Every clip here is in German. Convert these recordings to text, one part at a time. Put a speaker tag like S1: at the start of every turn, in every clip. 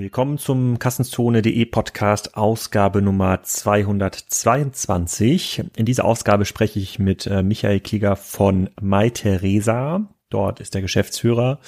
S1: Willkommen zum Kassenzone.de Podcast, Ausgabe Nummer 222. In dieser Ausgabe spreche ich mit äh, Michael Kieger von MyTheresa. Dort ist der Geschäftsführer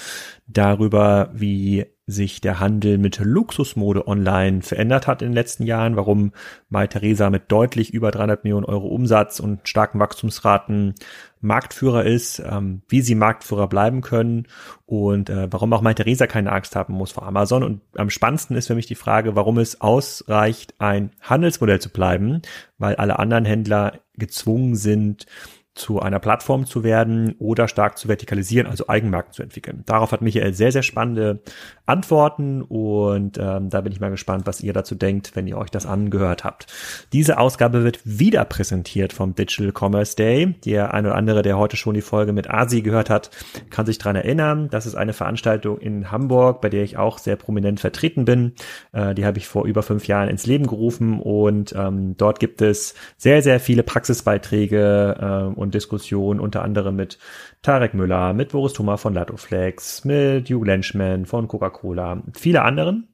S1: darüber, wie sich der Handel mit Luxusmode online verändert hat in den letzten Jahren, warum MyTheresa mit deutlich über 300 Millionen Euro Umsatz und starken Wachstumsraten Marktführer ist, ähm, wie sie Marktführer bleiben können und äh, warum auch MyTheresa keine Angst haben muss vor Amazon. Und am spannendsten ist für mich die Frage, warum es ausreicht, ein Handelsmodell zu bleiben, weil alle anderen Händler gezwungen sind, zu einer Plattform zu werden oder stark zu vertikalisieren, also Eigenmarken zu entwickeln. Darauf hat Michael sehr, sehr spannende Antworten und ähm, da bin ich mal gespannt, was ihr dazu denkt, wenn ihr euch das angehört habt. Diese Ausgabe wird wieder präsentiert vom Digital Commerce Day. Der eine oder andere, der heute schon die Folge mit Asi gehört hat, kann sich dran erinnern. Das ist eine Veranstaltung in Hamburg, bei der ich auch sehr prominent vertreten bin. Äh, die habe ich vor über fünf Jahren ins Leben gerufen und ähm, dort gibt es sehr, sehr viele Praxisbeiträge äh, und Diskussionen, unter anderem mit Tarek Müller, mit Boris Thoma von Latoflex, mit Hugh Lenchman von Coca-Cola, viele anderen.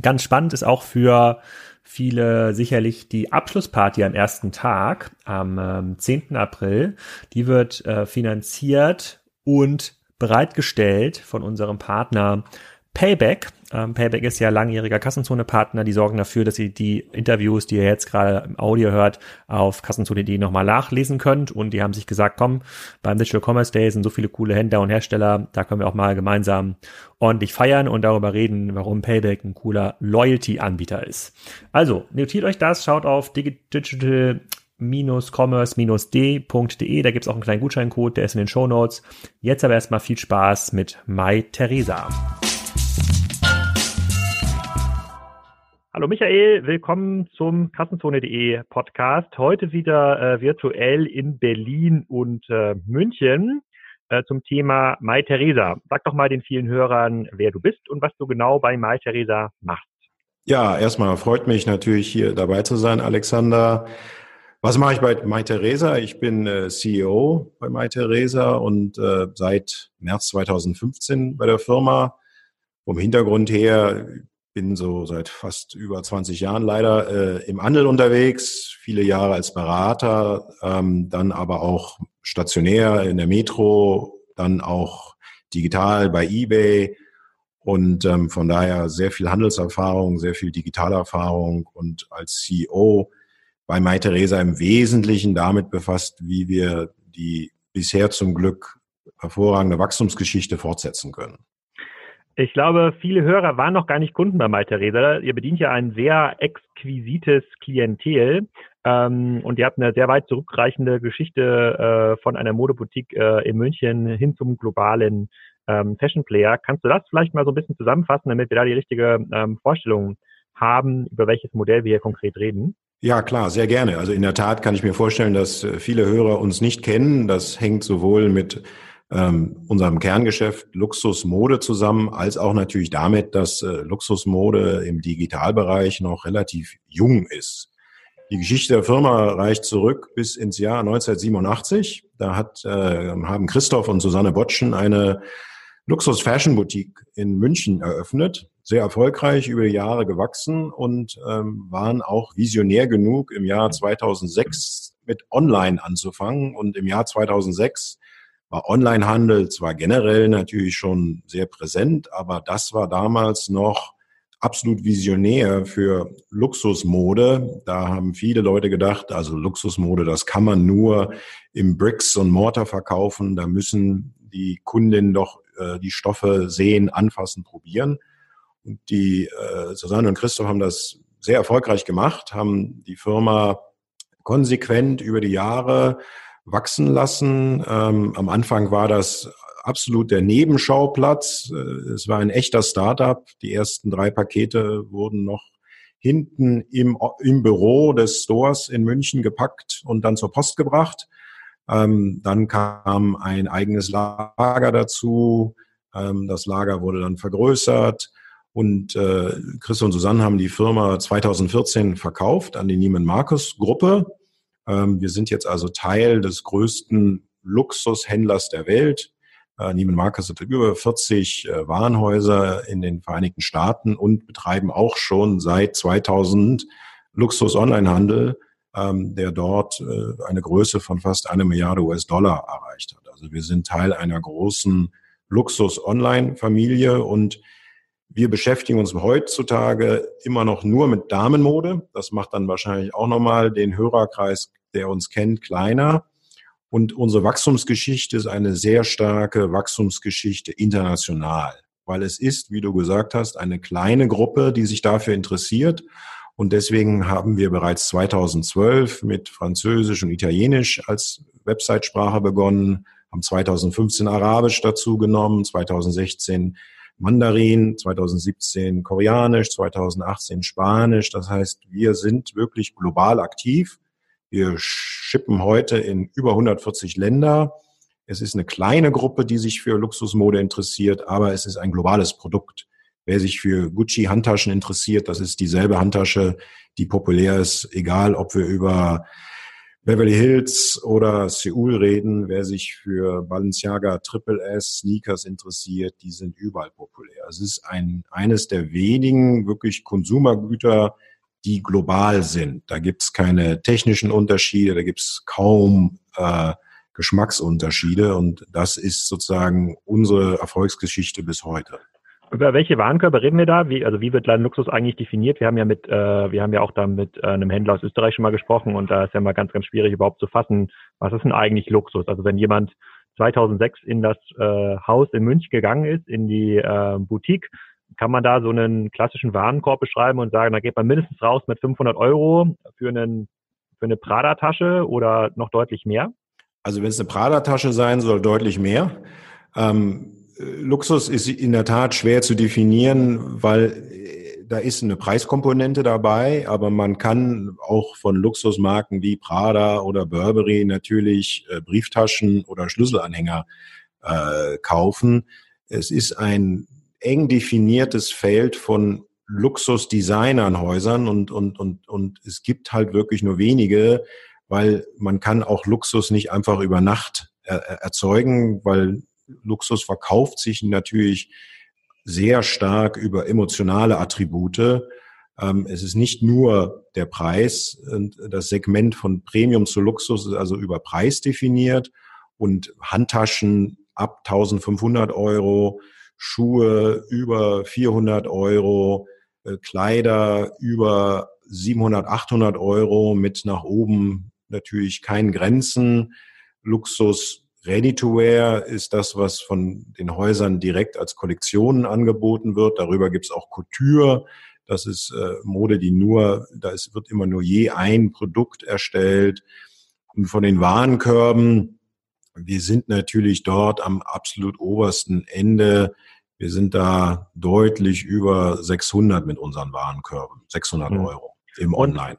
S1: Ganz spannend ist auch für viele sicherlich die Abschlussparty am ersten Tag, am ähm, 10. April. Die wird äh, finanziert und bereitgestellt von unserem Partner Payback. Ähm, Payback ist ja langjähriger Kassenzone-Partner. Die sorgen dafür, dass ihr die Interviews, die ihr jetzt gerade im Audio hört, auf kassenzone.de nochmal nachlesen könnt. Und die haben sich gesagt, komm, beim Digital Commerce Day sind so viele coole Händler und Hersteller, da können wir auch mal gemeinsam ordentlich feiern und darüber reden, warum Payback ein cooler Loyalty-Anbieter ist. Also, notiert euch das, schaut auf digital commerce-d.de. Da gibt's auch einen kleinen Gutscheincode, der ist in den Show Notes. Jetzt aber erstmal viel Spaß mit Mai Theresa. Hallo Michael, willkommen zum Kassenzone.de Podcast. Heute wieder äh, virtuell in Berlin und äh, München äh, zum Thema Mai Theresa. Sag doch mal den vielen Hörern, wer du bist und was du genau bei Mai Theresa machst.
S2: Ja, erstmal freut mich natürlich hier dabei zu sein, Alexander. Was mache ich bei Mai Theresa? Ich bin äh, CEO bei Mai Theresa und äh, seit März 2015 bei der Firma. Vom Hintergrund her bin so seit fast über 20 Jahren leider äh, im Handel unterwegs, viele Jahre als Berater, ähm, dann aber auch stationär in der Metro, dann auch digital bei eBay und ähm, von daher sehr viel Handelserfahrung, sehr viel Digitalerfahrung und als CEO bei MyTheresa im Wesentlichen damit befasst, wie wir die bisher zum Glück hervorragende Wachstumsgeschichte fortsetzen können.
S1: Ich glaube, viele Hörer waren noch gar nicht Kunden bei MyTheresa. Ihr bedient ja ein sehr exquisites Klientel. Ähm, und ihr habt eine sehr weit zurückreichende Geschichte äh, von einer Modeboutique äh, in München hin zum globalen ähm, Fashion Player. Kannst du das vielleicht mal so ein bisschen zusammenfassen, damit wir da die richtige ähm, Vorstellung haben, über welches Modell wir hier konkret reden?
S2: Ja, klar, sehr gerne. Also in der Tat kann ich mir vorstellen, dass äh, viele Hörer uns nicht kennen. Das hängt sowohl mit ähm, unserem Kerngeschäft Luxusmode zusammen, als auch natürlich damit, dass äh, Luxusmode im Digitalbereich noch relativ jung ist. Die Geschichte der Firma reicht zurück bis ins Jahr 1987. Da hat, äh, haben Christoph und Susanne Botschen eine Luxus-Fashion-Boutique in München eröffnet. Sehr erfolgreich, über Jahre gewachsen und ähm, waren auch visionär genug, im Jahr 2006 mit Online anzufangen. Und im Jahr 2006 war Onlinehandel zwar generell natürlich schon sehr präsent, aber das war damals noch absolut visionär für Luxusmode. Da haben viele Leute gedacht, also Luxusmode, das kann man nur im Bricks und Mortar verkaufen. Da müssen die Kundinnen doch äh, die Stoffe sehen, anfassen, probieren. Und die äh, Susanne und Christoph haben das sehr erfolgreich gemacht, haben die Firma konsequent über die Jahre wachsen lassen. Ähm, am Anfang war das absolut der Nebenschauplatz. Äh, es war ein echter Startup. Die ersten drei Pakete wurden noch hinten im, im Büro des Stores in München gepackt und dann zur Post gebracht. Ähm, dann kam ein eigenes Lager dazu. Ähm, das Lager wurde dann vergrößert. Und äh, Chris und Susanne haben die Firma 2014 verkauft an die Neiman Marcus Gruppe. Ähm, wir sind jetzt also Teil des größten Luxushändlers der Welt. Äh, Neiman Marcus hat über 40 äh, Warenhäuser in den Vereinigten Staaten und betreiben auch schon seit 2000 Luxus-Onlinehandel, ähm, der dort äh, eine Größe von fast eine Milliarde US-Dollar erreicht hat. Also wir sind Teil einer großen Luxus-Online-Familie und wir beschäftigen uns heutzutage immer noch nur mit Damenmode. Das macht dann wahrscheinlich auch nochmal den Hörerkreis, der uns kennt, kleiner. Und unsere Wachstumsgeschichte ist eine sehr starke Wachstumsgeschichte international, weil es ist, wie du gesagt hast, eine kleine Gruppe, die sich dafür interessiert. Und deswegen haben wir bereits 2012 mit Französisch und Italienisch als Website-Sprache begonnen, haben 2015 Arabisch dazu genommen, 2016 Mandarin, 2017 Koreanisch, 2018 Spanisch. Das heißt, wir sind wirklich global aktiv. Wir schippen heute in über 140 Länder. Es ist eine kleine Gruppe, die sich für Luxusmode interessiert, aber es ist ein globales Produkt. Wer sich für Gucci Handtaschen interessiert, das ist dieselbe Handtasche, die populär ist, egal ob wir über Beverly Hills oder Seoul reden. Wer sich für Balenciaga Triple S Sneakers interessiert, die sind überall populär. Es ist ein, eines der wenigen wirklich Konsumergüter, die global sind. Da gibt's keine technischen Unterschiede, da gibt's kaum äh, Geschmacksunterschiede und das ist sozusagen unsere Erfolgsgeschichte bis heute.
S1: Über welche Warenkörper reden wir da? Wie, also wie wird Luxus eigentlich definiert? Wir haben ja mit, äh, wir haben ja auch da mit äh, einem Händler aus Österreich schon mal gesprochen und da ist ja mal ganz, ganz schwierig überhaupt zu fassen, was ist denn eigentlich Luxus? Also wenn jemand 2006 in das äh, Haus in München gegangen ist, in die äh, Boutique, kann man da so einen klassischen Warenkorb beschreiben und sagen, da geht man mindestens raus mit 500 Euro für, einen, für eine Prada-Tasche oder noch deutlich mehr?
S2: Also wenn es eine Prada-Tasche sein soll, deutlich mehr. Ähm, Luxus ist in der Tat schwer zu definieren, weil äh, da ist eine Preiskomponente dabei, aber man kann auch von Luxusmarken wie Prada oder Burberry natürlich äh, Brieftaschen oder Schlüsselanhänger äh, kaufen. Es ist ein eng definiertes Feld von Luxusdesignernhäusern und, und, und, und es gibt halt wirklich nur wenige, weil man kann auch Luxus nicht einfach über Nacht er, erzeugen, weil Luxus verkauft sich natürlich sehr stark über emotionale Attribute. Ähm, es ist nicht nur der Preis. Das Segment von Premium zu Luxus ist also über Preis definiert und Handtaschen ab 1500 Euro, Schuhe über 400 Euro, äh, Kleider über 700, 800 Euro mit nach oben natürlich keinen Grenzen. Luxus Ready-to-Wear ist das, was von den Häusern direkt als Kollektionen angeboten wird. Darüber gibt es auch Couture. Das ist äh, Mode, die nur, da ist, wird immer nur je ein Produkt erstellt. Und von den Warenkörben, wir sind natürlich dort am absolut obersten Ende. Wir sind da deutlich über 600 mit unseren Warenkörben, 600 mhm. Euro im Online.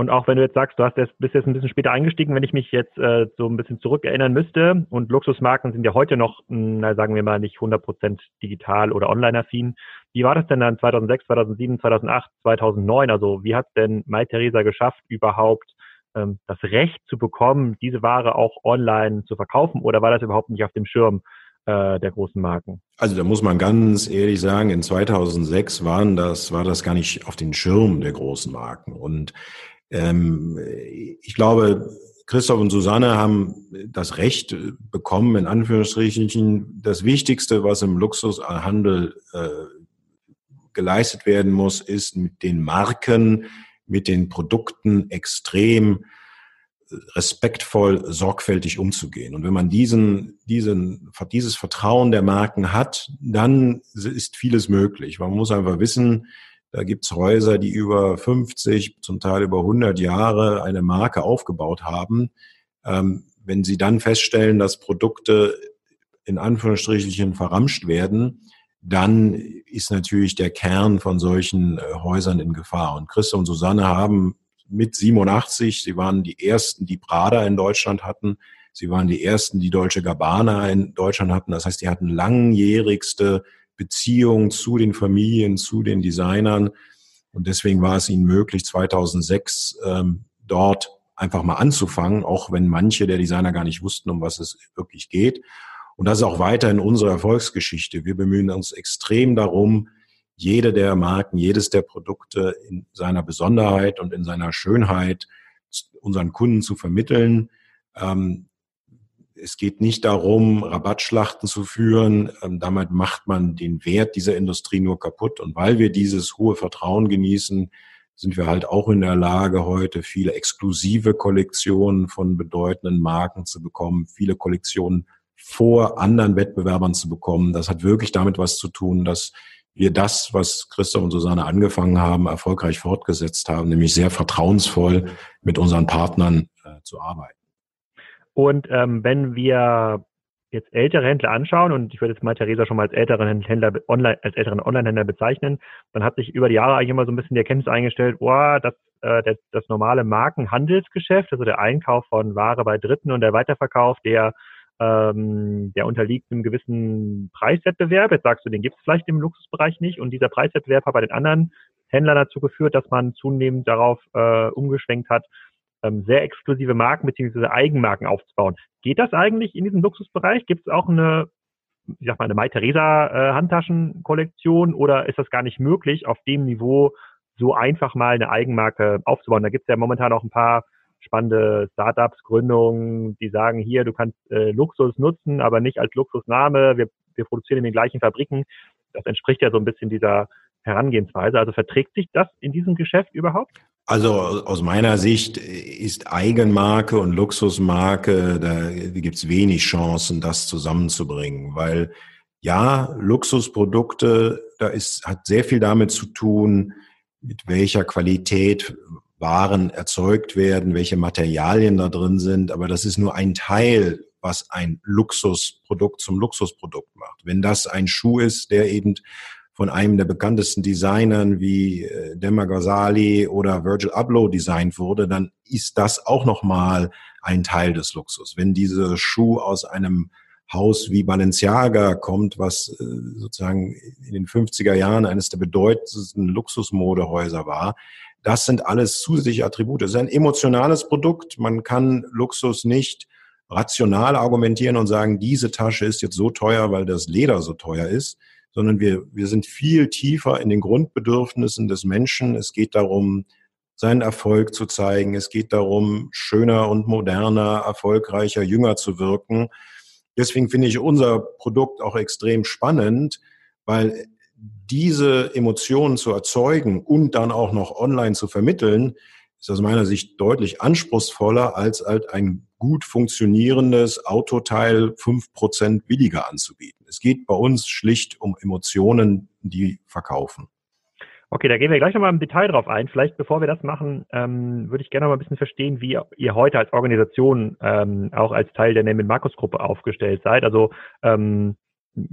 S1: Und auch wenn du jetzt sagst, du hast jetzt, bist jetzt ein bisschen später eingestiegen, wenn ich mich jetzt äh, so ein bisschen zurückerinnern müsste und Luxusmarken sind ja heute noch, hm, na, sagen wir mal, nicht 100% digital oder online-affin. Wie war das denn dann 2006, 2007, 2008, 2009? Also wie hat denn Mai Theresa geschafft, überhaupt ähm, das Recht zu bekommen, diese Ware auch online zu verkaufen oder war das überhaupt nicht auf dem Schirm äh, der großen Marken?
S2: Also da muss man ganz ehrlich sagen, in 2006 waren das, war das gar nicht auf den Schirm der großen Marken. Und ähm, ich glaube, Christoph und Susanne haben das Recht bekommen, in Anführungsstrichen, das Wichtigste, was im Luxushandel äh, geleistet werden muss, ist mit den Marken, mit den Produkten extrem respektvoll, sorgfältig umzugehen. Und wenn man diesen, diesen, dieses Vertrauen der Marken hat, dann ist vieles möglich. Man muss einfach wissen, da gibt's Häuser, die über 50, zum Teil über 100 Jahre eine Marke aufgebaut haben. Ähm, wenn sie dann feststellen, dass Produkte in Anführungsstrichen verramscht werden, dann ist natürlich der Kern von solchen äh, Häusern in Gefahr. Und Christa und Susanne haben mit 87, sie waren die ersten, die Prada in Deutschland hatten. Sie waren die ersten, die Deutsche Gabbana in Deutschland hatten. Das heißt, die hatten langjährigste Beziehung zu den Familien, zu den Designern. Und deswegen war es ihnen möglich, 2006 ähm, dort einfach mal anzufangen, auch wenn manche der Designer gar nicht wussten, um was es wirklich geht. Und das ist auch weiterhin unsere Erfolgsgeschichte. Wir bemühen uns extrem darum, jede der Marken, jedes der Produkte in seiner Besonderheit und in seiner Schönheit unseren Kunden zu vermitteln. Ähm, es geht nicht darum, Rabattschlachten zu führen. Ähm, damit macht man den Wert dieser Industrie nur kaputt. Und weil wir dieses hohe Vertrauen genießen, sind wir halt auch in der Lage, heute viele exklusive Kollektionen von bedeutenden Marken zu bekommen, viele Kollektionen vor anderen Wettbewerbern zu bekommen. Das hat wirklich damit was zu tun, dass wir das, was Christoph und Susanne angefangen haben, erfolgreich fortgesetzt haben, nämlich sehr vertrauensvoll mit unseren Partnern äh, zu arbeiten.
S1: Und ähm, wenn wir jetzt ältere Händler anschauen, und ich würde jetzt mal Theresa schon mal als älteren Händler online, als älteren Online-Händler bezeichnen, dann hat sich über die Jahre eigentlich immer so ein bisschen die Erkenntnis eingestellt, boah, das, äh, das, das normale Markenhandelsgeschäft, also der Einkauf von Ware bei Dritten und der Weiterverkauf, der ähm, der unterliegt einem gewissen Preiswettbewerb. Jetzt sagst du, den gibt es vielleicht im Luxusbereich nicht. Und dieser Preiswettbewerb hat bei den anderen Händlern dazu geführt, dass man zunehmend darauf äh, umgeschwenkt hat, ähm, sehr exklusive Marken bzw. Eigenmarken aufzubauen. Geht das eigentlich in diesem Luxusbereich? Gibt es auch eine, ich sag mal, eine Mai Theresa äh, Handtaschenkollektion oder ist das gar nicht möglich, auf dem Niveau so einfach mal eine Eigenmarke aufzubauen? Da gibt es ja momentan auch ein paar spannende Startups, Gründungen, die sagen, hier, du kannst äh, Luxus nutzen, aber nicht als Luxusname. Wir, wir produzieren in den gleichen Fabriken. Das entspricht ja so ein bisschen dieser Herangehensweise. Also verträgt sich das in diesem Geschäft überhaupt?
S2: Also aus meiner Sicht ist Eigenmarke und Luxusmarke, da gibt es wenig Chancen, das zusammenzubringen, weil ja, Luxusprodukte, da ist, hat sehr viel damit zu tun, mit welcher Qualität Waren erzeugt werden, welche Materialien da drin sind, aber das ist nur ein Teil, was ein Luxusprodukt zum Luxusprodukt macht. Wenn das ein Schuh ist, der eben von einem der bekanntesten Designern wie äh, Demar Ghazali oder Virgil Abloh designt wurde, dann ist das auch nochmal ein Teil des Luxus. Wenn diese Schuh aus einem Haus wie Balenciaga kommt, was äh, sozusagen in den 50er Jahren eines der bedeutendsten Luxusmodehäuser war, das sind alles zusätzliche Attribute. Es ist ein emotionales Produkt. Man kann Luxus nicht rational argumentieren und sagen, diese Tasche ist jetzt so teuer, weil das Leder so teuer ist, sondern wir, wir sind viel tiefer in den Grundbedürfnissen des Menschen. Es geht darum, seinen Erfolg zu zeigen. Es geht darum, schöner und moderner, erfolgreicher, jünger zu wirken. Deswegen finde ich unser Produkt auch extrem spannend, weil diese Emotionen zu erzeugen und dann auch noch online zu vermitteln, ist aus meiner Sicht deutlich anspruchsvoller, als halt ein gut funktionierendes Autoteil fünf Prozent billiger anzubieten. Es geht bei uns schlicht um Emotionen, die verkaufen.
S1: Okay, da gehen wir gleich nochmal im Detail drauf ein. Vielleicht bevor wir das machen, ähm, würde ich gerne noch mal ein bisschen verstehen, wie ihr heute als Organisation ähm, auch als Teil der Name Markus Gruppe aufgestellt seid. Also ähm,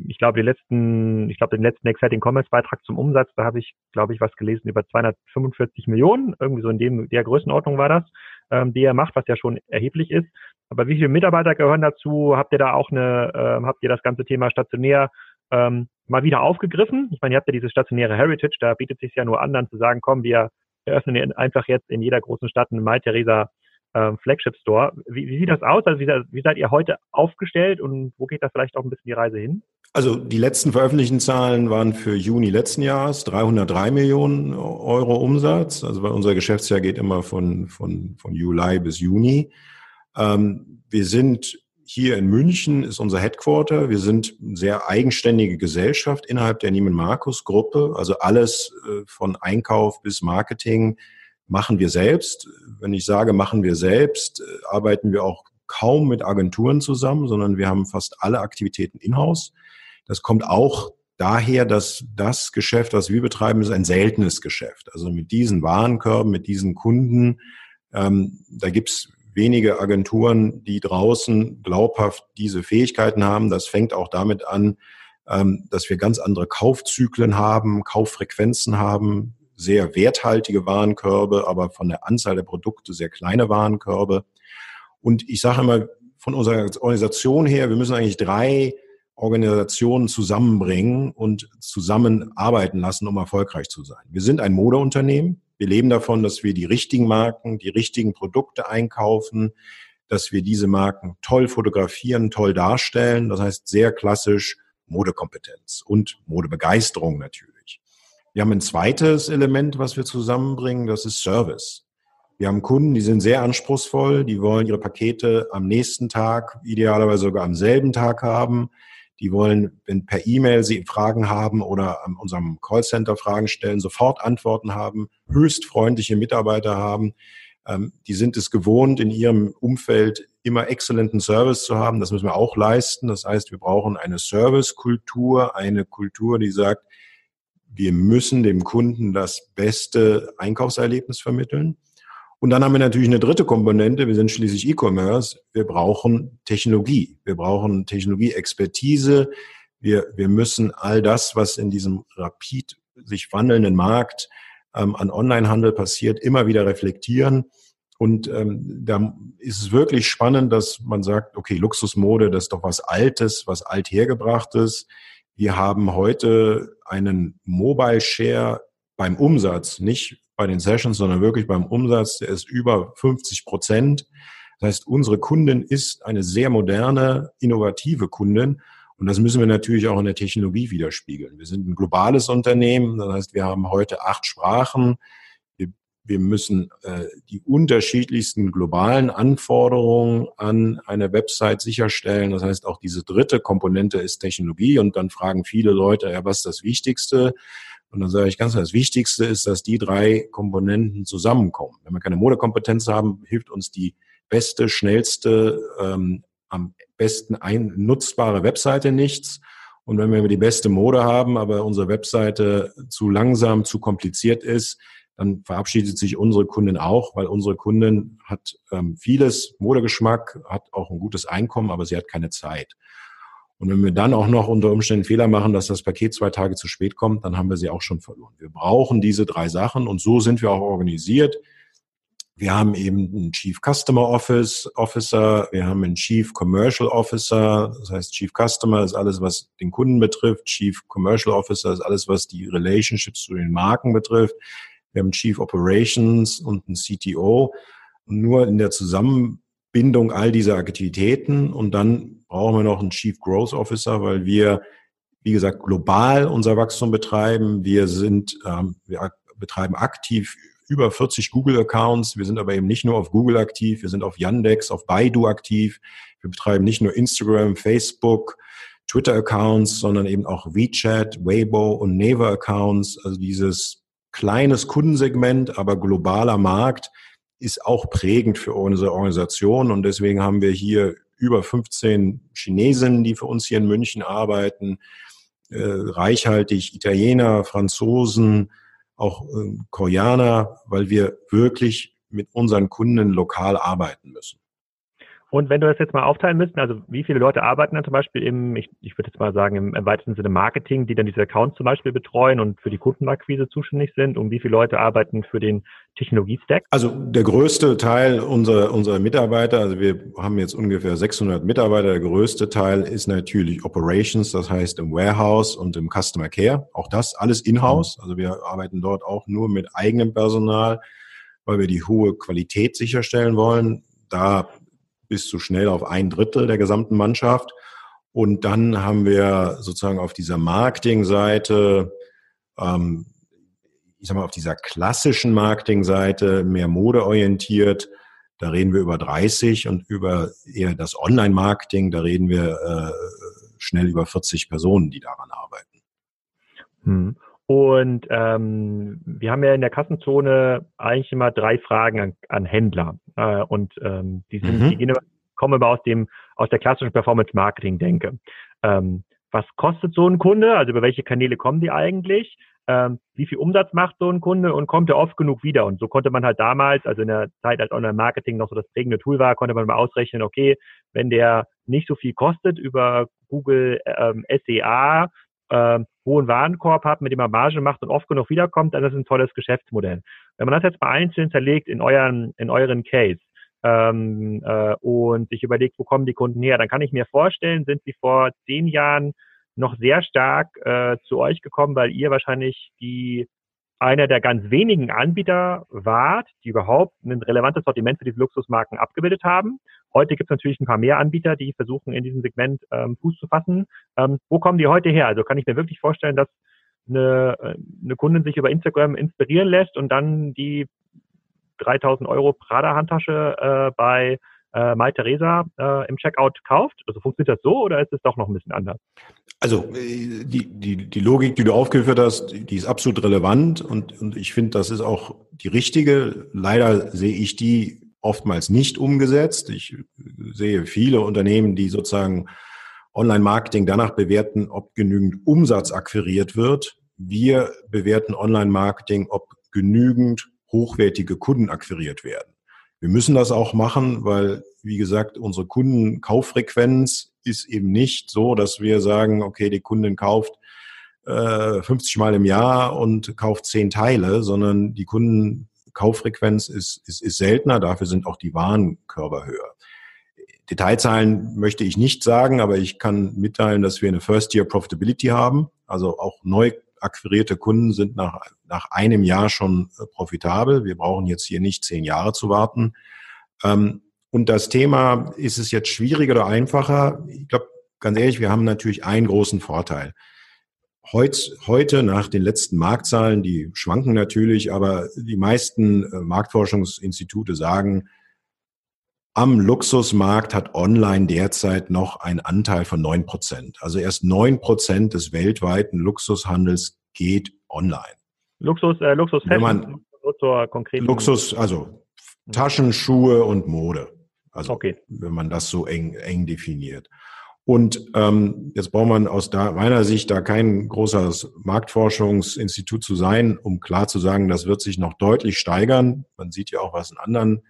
S1: ich glaube, den letzten, ich glaube, den letzten Exciting Commerce Beitrag zum Umsatz, da habe ich, glaube ich, was gelesen über 245 Millionen, irgendwie so in dem, der Größenordnung war das, ähm, die er macht, was ja schon erheblich ist. Aber wie viele Mitarbeiter gehören dazu? Habt ihr da auch eine, ähm, habt ihr das ganze Thema stationär ähm, mal wieder aufgegriffen? Ich meine, ihr habt ja diese stationäre Heritage, da bietet sich ja nur an, dann zu sagen, komm, wir eröffnen einfach jetzt in jeder großen Stadt einen Mai Theresa ähm, Flagship Store. Wie, wie, sieht das aus? Also wie, wie, seid ihr heute aufgestellt und wo geht da vielleicht auch ein bisschen die Reise hin?
S2: Also die letzten veröffentlichten Zahlen waren für Juni letzten Jahres 303 Millionen Euro Umsatz. Also weil unser Geschäftsjahr geht immer von, von, von Juli bis Juni. Ähm, wir sind hier in München ist unser Headquarter. Wir sind eine sehr eigenständige Gesellschaft innerhalb der Neiman Marcus Gruppe. Also alles äh, von Einkauf bis Marketing machen wir selbst. Wenn ich sage, machen wir selbst, äh, arbeiten wir auch kaum mit Agenturen zusammen, sondern wir haben fast alle Aktivitäten in-house. Das kommt auch daher, dass das Geschäft, was wir betreiben, ist ein seltenes Geschäft. Also mit diesen Warenkörben, mit diesen Kunden, ähm, da gibt's wenige Agenturen, die draußen glaubhaft diese Fähigkeiten haben. Das fängt auch damit an, ähm, dass wir ganz andere Kaufzyklen haben, Kauffrequenzen haben, sehr werthaltige Warenkörbe, aber von der Anzahl der Produkte sehr kleine Warenkörbe. Und ich sage immer, von unserer Organisation her, wir müssen eigentlich drei Organisationen zusammenbringen und zusammenarbeiten lassen, um erfolgreich zu sein. Wir sind ein Modeunternehmen. Wir leben davon, dass wir die richtigen Marken, die richtigen Produkte einkaufen. dass wir diese Marken toll fotografieren, toll darstellen. Das heißt sehr klassisch Modekompetenz und Modebegeisterung natürlich. Wir haben ein zweites Element, was wir zusammenbringen, das ist Service. Wir haben Kunden, die sind sehr anspruchsvoll, die wollen ihre Pakete am nächsten Tag, idealerweise sogar am selben Tag haben. Die wollen, wenn per E-Mail sie Fragen haben oder an unserem Callcenter Fragen stellen, sofort Antworten haben, höchst freundliche Mitarbeiter haben. Ähm, die sind es gewohnt, in ihrem Umfeld immer exzellenten Service zu haben. Das müssen wir auch leisten. Das heißt, wir brauchen eine Servicekultur, eine Kultur, die sagt, wir müssen dem Kunden das beste Einkaufserlebnis vermitteln. Und dann haben wir natürlich eine dritte Komponente. Wir sind schließlich E-Commerce. Wir brauchen Technologie. Wir brauchen Technologieexpertise. Wir, wir müssen all das, was in diesem rapid sich wandelnden Markt ähm, an Onlinehandel passiert, immer wieder reflektieren. Und ähm, da ist es wirklich spannend, dass man sagt, okay, Luxusmode, das ist doch was Altes, was althergebrachtes. Wir haben heute einen Mobile Share beim Umsatz, nicht bei den Sessions, sondern wirklich beim Umsatz, der ist über 50 Prozent. Das heißt, unsere Kundin ist eine sehr moderne, innovative Kundin. Und das müssen wir natürlich auch in der Technologie widerspiegeln. Wir sind ein globales Unternehmen. Das heißt, wir haben heute acht Sprachen. Wir, wir müssen äh, die unterschiedlichsten globalen Anforderungen an eine Website sicherstellen. Das heißt, auch diese dritte Komponente ist Technologie. Und dann fragen viele Leute, ja, was ist das Wichtigste? Und dann sage ich ganz klar, das Wichtigste ist, dass die drei Komponenten zusammenkommen. Wenn wir keine Modekompetenz haben, hilft uns die beste, schnellste, ähm, am besten ein, nutzbare Webseite nichts. Und wenn wir die beste Mode haben, aber unsere Webseite zu langsam, zu kompliziert ist, dann verabschiedet sich unsere Kundin auch, weil unsere Kundin hat ähm, vieles Modegeschmack, hat auch ein gutes Einkommen, aber sie hat keine Zeit. Und wenn wir dann auch noch unter Umständen Fehler machen, dass das Paket zwei Tage zu spät kommt, dann haben wir sie auch schon verloren. Wir brauchen diese drei Sachen und so sind wir auch organisiert. Wir haben eben einen Chief Customer Office Officer, wir haben einen Chief Commercial Officer, das heißt Chief Customer ist alles, was den Kunden betrifft, Chief Commercial Officer ist alles, was die Relationships zu den Marken betrifft. Wir haben Chief Operations und einen CTO. Und nur in der Zusammenbindung all dieser Aktivitäten und dann brauchen wir noch einen Chief Growth Officer, weil wir, wie gesagt, global unser Wachstum betreiben. Wir sind, ähm, wir betreiben aktiv über 40 Google-Accounts. Wir sind aber eben nicht nur auf Google aktiv, wir sind auf Yandex, auf Baidu aktiv. Wir betreiben nicht nur Instagram, Facebook, Twitter-Accounts, sondern eben auch WeChat, Weibo und Naver-Accounts. Also dieses kleines Kundensegment, aber globaler Markt ist auch prägend für unsere Organisation. Und deswegen haben wir hier über 15 Chinesen, die für uns hier in München arbeiten, äh, reichhaltig Italiener, Franzosen, auch äh, Koreaner, weil wir wirklich mit unseren Kunden lokal arbeiten müssen.
S1: Und wenn du das jetzt mal aufteilen müssten, also wie viele Leute arbeiten dann zum Beispiel im, ich, ich würde jetzt mal sagen, im, im weitesten Sinne Marketing, die dann diese Accounts zum Beispiel betreuen und für die Kundenakquise zuständig sind und wie viele Leute arbeiten für den Technologie-Stack?
S2: Also der größte Teil unserer, unserer Mitarbeiter, also wir haben jetzt ungefähr 600 Mitarbeiter, der größte Teil ist natürlich Operations, das heißt im Warehouse und im Customer Care. Auch das alles in-house. Also wir arbeiten dort auch nur mit eigenem Personal, weil wir die hohe Qualität sicherstellen wollen. Da bis zu schnell auf ein Drittel der gesamten Mannschaft. Und dann haben wir sozusagen auf dieser Marketingseite, ähm, ich sag mal, auf dieser klassischen Marketingseite mehr modeorientiert. Da reden wir über 30 und über eher das Online-Marketing, da reden wir äh, schnell über 40 Personen, die daran arbeiten.
S1: Hm. Und ähm, wir haben ja in der Kassenzone eigentlich immer drei Fragen an, an Händler. Äh, und ähm, die, sind, mhm. die gehen, kommen aber aus dem aus der klassischen Performance-Marketing-Denke. Ähm, was kostet so ein Kunde? Also über welche Kanäle kommen die eigentlich? Ähm, wie viel Umsatz macht so ein Kunde und kommt er oft genug wieder? Und so konnte man halt damals, also in der Zeit, als Online-Marketing noch so das prägende Tool war, konnte man mal ausrechnen, okay, wenn der nicht so viel kostet über Google ähm, SEA, äh, hohen Warenkorb hat, mit dem er Marge macht und oft genug wiederkommt, dann ist es ein tolles Geschäftsmodell. Wenn man das jetzt mal einzeln zerlegt in euren, in euren Case ähm, äh, und sich überlegt, wo kommen die Kunden her, dann kann ich mir vorstellen, sind sie vor zehn Jahren noch sehr stark äh, zu euch gekommen, weil ihr wahrscheinlich die einer der ganz wenigen Anbieter wart, die überhaupt ein relevantes Sortiment für diese Luxusmarken abgebildet haben. Heute gibt es natürlich ein paar mehr Anbieter, die versuchen, in diesem Segment ähm, Fuß zu fassen. Ähm, wo kommen die heute her? Also kann ich mir wirklich vorstellen, dass eine, eine Kundin sich über Instagram inspirieren lässt und dann die 3000 Euro Prada-Handtasche äh, bei äh, Mai Theresa äh, im Checkout kauft? Also funktioniert das so oder ist es doch noch ein bisschen anders?
S2: Also äh, die, die, die Logik, die du aufgeführt hast, die ist absolut relevant und, und ich finde, das ist auch die richtige. Leider sehe ich die oftmals nicht umgesetzt. Ich sehe viele Unternehmen, die sozusagen Online-Marketing danach bewerten, ob genügend Umsatz akquiriert wird. Wir bewerten Online-Marketing, ob genügend hochwertige Kunden akquiriert werden. Wir müssen das auch machen, weil, wie gesagt, unsere Kundenkauffrequenz ist eben nicht so, dass wir sagen, okay, die Kundin kauft äh, 50 Mal im Jahr und kauft zehn Teile, sondern die Kundenkauffrequenz ist, ist, ist seltener, dafür sind auch die Warenkörper höher. Detailzahlen möchte ich nicht sagen, aber ich kann mitteilen, dass wir eine First-Year Profitability haben. Also auch neu akquirierte Kunden sind nach, nach einem Jahr schon äh, profitabel. Wir brauchen jetzt hier nicht zehn Jahre zu warten. Ähm, und das Thema, ist es jetzt schwieriger oder einfacher? Ich glaube, ganz ehrlich, wir haben natürlich einen großen Vorteil. Heut, heute nach den letzten Marktzahlen, die schwanken natürlich, aber die meisten äh, Marktforschungsinstitute sagen, am Luxusmarkt hat online derzeit noch einen Anteil von neun Prozent. Also erst neun Prozent des weltweiten Luxushandels geht online.
S1: Luxus, äh, Luxus,
S2: Wenn man, Luxus, also Taschen, Schuhe und Mode. Also okay. wenn man das so eng, eng definiert. Und ähm, jetzt braucht man aus da, meiner Sicht da kein großes Marktforschungsinstitut zu sein, um klar zu sagen, das wird sich noch deutlich steigern. Man sieht ja auch, was in anderen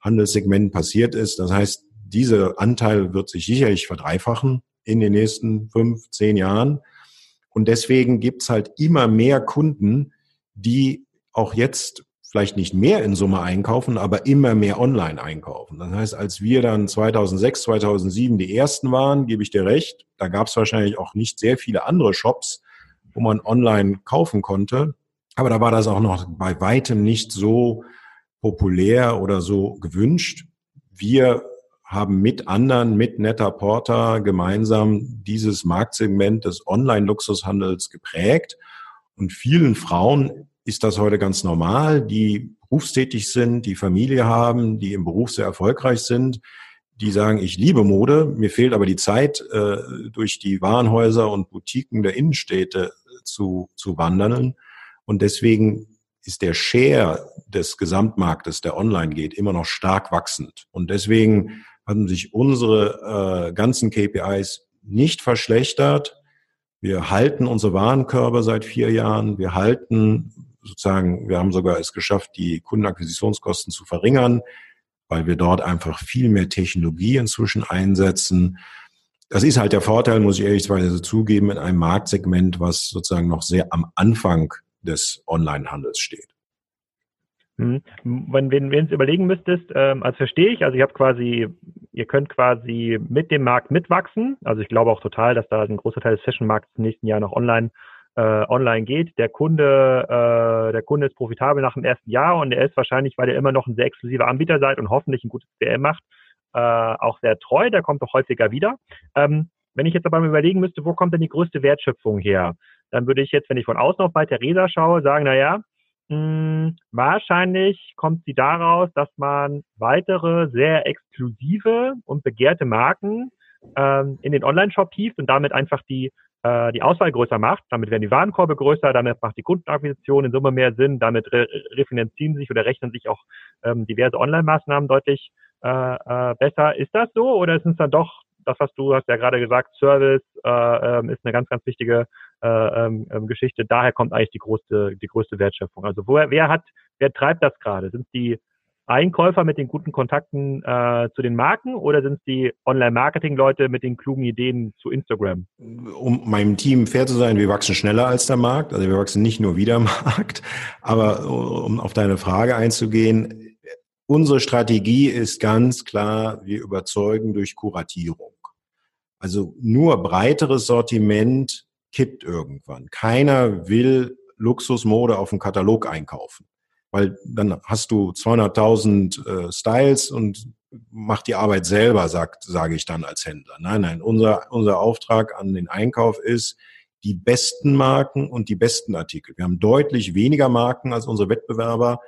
S2: Handelssegmenten passiert ist. Das heißt, dieser Anteil wird sich sicherlich verdreifachen in den nächsten fünf, zehn Jahren. Und deswegen gibt's halt immer mehr Kunden, die auch jetzt vielleicht nicht mehr in Summe einkaufen, aber immer mehr online einkaufen. Das heißt, als wir dann 2006, 2007 die ersten waren, gebe ich dir recht, da gab es wahrscheinlich auch nicht sehr viele andere Shops, wo man online kaufen konnte. Aber da war das auch noch bei weitem nicht so populär oder so gewünscht. Wir haben mit anderen, mit Netter Porter gemeinsam dieses Marktsegment des Online-Luxushandels geprägt. Und vielen Frauen ist das heute ganz normal, die berufstätig sind, die Familie haben, die im Beruf sehr erfolgreich sind, die sagen, ich liebe Mode, mir fehlt aber die Zeit, äh, durch die Warenhäuser und Boutiquen der Innenstädte zu, zu wandern. Und deswegen ist der Share des Gesamtmarktes, der online geht, immer noch stark wachsend. Und deswegen haben sich unsere äh, ganzen KPIs nicht verschlechtert. Wir halten unsere Warenkörbe seit vier Jahren. Wir halten sozusagen, wir haben sogar es geschafft, die Kundenakquisitionskosten zu verringern, weil wir dort einfach viel mehr Technologie inzwischen einsetzen. Das ist halt der Vorteil, muss ich ehrlicherweise zugeben, in einem Marktsegment, was sozusagen noch sehr am Anfang des Onlinehandels steht.
S1: Mhm. Wenn, wenn, wenn du überlegen müsstest, ähm, also verstehe ich, also ich habe quasi, ihr könnt quasi mit dem Markt mitwachsen. Also ich glaube auch total, dass da ein großer Teil des Fashion-Markts im nächsten Jahr noch online äh, online geht. Der Kunde, äh, der Kunde ist profitabel nach dem ersten Jahr und er ist wahrscheinlich, weil ihr immer noch ein sehr exklusiver Anbieter seid und hoffentlich ein gutes CM macht, äh, auch sehr treu. Der kommt auch häufiger wieder. Ähm, wenn ich jetzt aber mal überlegen müsste, wo kommt denn die größte Wertschöpfung her? dann würde ich jetzt, wenn ich von außen auf bei Theresa schaue, sagen, na ja, mh, hm, wahrscheinlich kommt sie daraus, dass man weitere sehr exklusive und begehrte Marken ähm, in den Online-Shop hieft und damit einfach die äh, die Auswahl größer macht. Damit werden die Warenkorbe größer, damit macht die Kundenakquisition in Summe mehr Sinn, damit re refinanzieren sich oder rechnen sich auch ähm, diverse Online-Maßnahmen deutlich äh, äh, besser. Ist das so oder ist es dann doch das, was du hast ja gerade gesagt, Service äh, ähm, ist eine ganz, ganz wichtige äh, ähm, ähm, Geschichte. Daher kommt eigentlich die größte, die größte Wertschöpfung. Also woher, wer hat, wer treibt das gerade? Sind die Einkäufer mit den guten Kontakten äh, zu den Marken oder sind es die Online-Marketing-Leute mit den klugen Ideen zu Instagram?
S2: Um meinem Team fair zu sein, wir wachsen schneller als der Markt. Also wir wachsen nicht nur wie der Markt. Aber um auf deine Frage einzugehen, unsere Strategie ist ganz klar, wir überzeugen durch Kuratierung. Also nur breiteres Sortiment kippt irgendwann. Keiner will Luxusmode auf dem Katalog einkaufen. Weil dann hast du 200.000 äh, Styles und mach die Arbeit selber, sagt, sage ich dann als Händler. Nein, nein, unser, unser Auftrag an den Einkauf ist, die besten Marken und die besten Artikel. Wir haben deutlich weniger Marken als unsere Wettbewerber,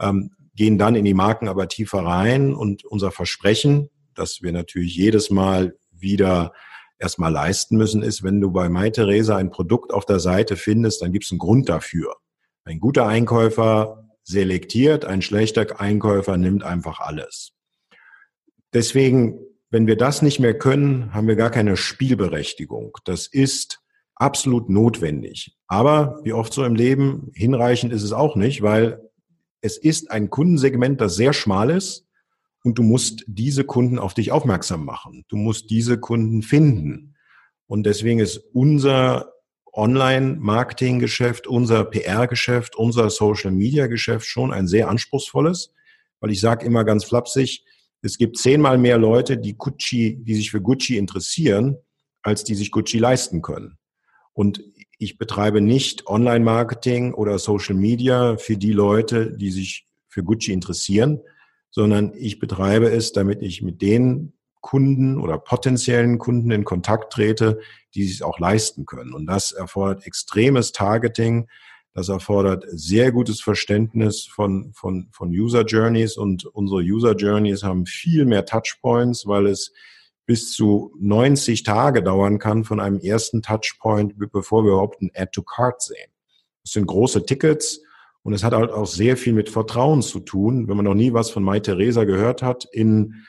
S2: ähm, gehen dann in die Marken aber tiefer rein und unser Versprechen, dass wir natürlich jedes Mal wieder erstmal leisten müssen, ist, wenn du bei MyTheresa ein Produkt auf der Seite findest, dann gibt es einen Grund dafür. Ein guter Einkäufer selektiert, ein schlechter Einkäufer nimmt einfach alles. Deswegen, wenn wir das nicht mehr können, haben wir gar keine Spielberechtigung. Das ist absolut notwendig. Aber wie oft so im Leben, hinreichend ist es auch nicht, weil es ist ein Kundensegment, das sehr schmal ist und du musst diese Kunden auf dich aufmerksam machen. Du musst diese Kunden finden. Und deswegen ist unser Online-Marketing-Geschäft, unser PR-Geschäft, unser Social-Media-Geschäft schon ein sehr anspruchsvolles, weil ich sage immer ganz flapsig, es gibt zehnmal mehr Leute, die Gucci, die sich für Gucci interessieren, als die sich Gucci leisten können. Und ich betreibe nicht Online-Marketing oder Social Media für die Leute, die sich für Gucci interessieren, sondern ich betreibe es, damit ich mit den Kunden oder potenziellen Kunden in Kontakt trete, die sich auch leisten können. Und das erfordert extremes Targeting. Das erfordert sehr gutes Verständnis von, von, von User Journeys und unsere User Journeys haben viel mehr Touchpoints, weil es bis zu 90 Tage dauern kann von einem ersten Touchpoint, bevor wir überhaupt ein Add to Cart sehen. Das sind große Tickets und es hat halt auch sehr viel mit Vertrauen zu tun. Wenn man noch nie was von Mai Theresa gehört hat, in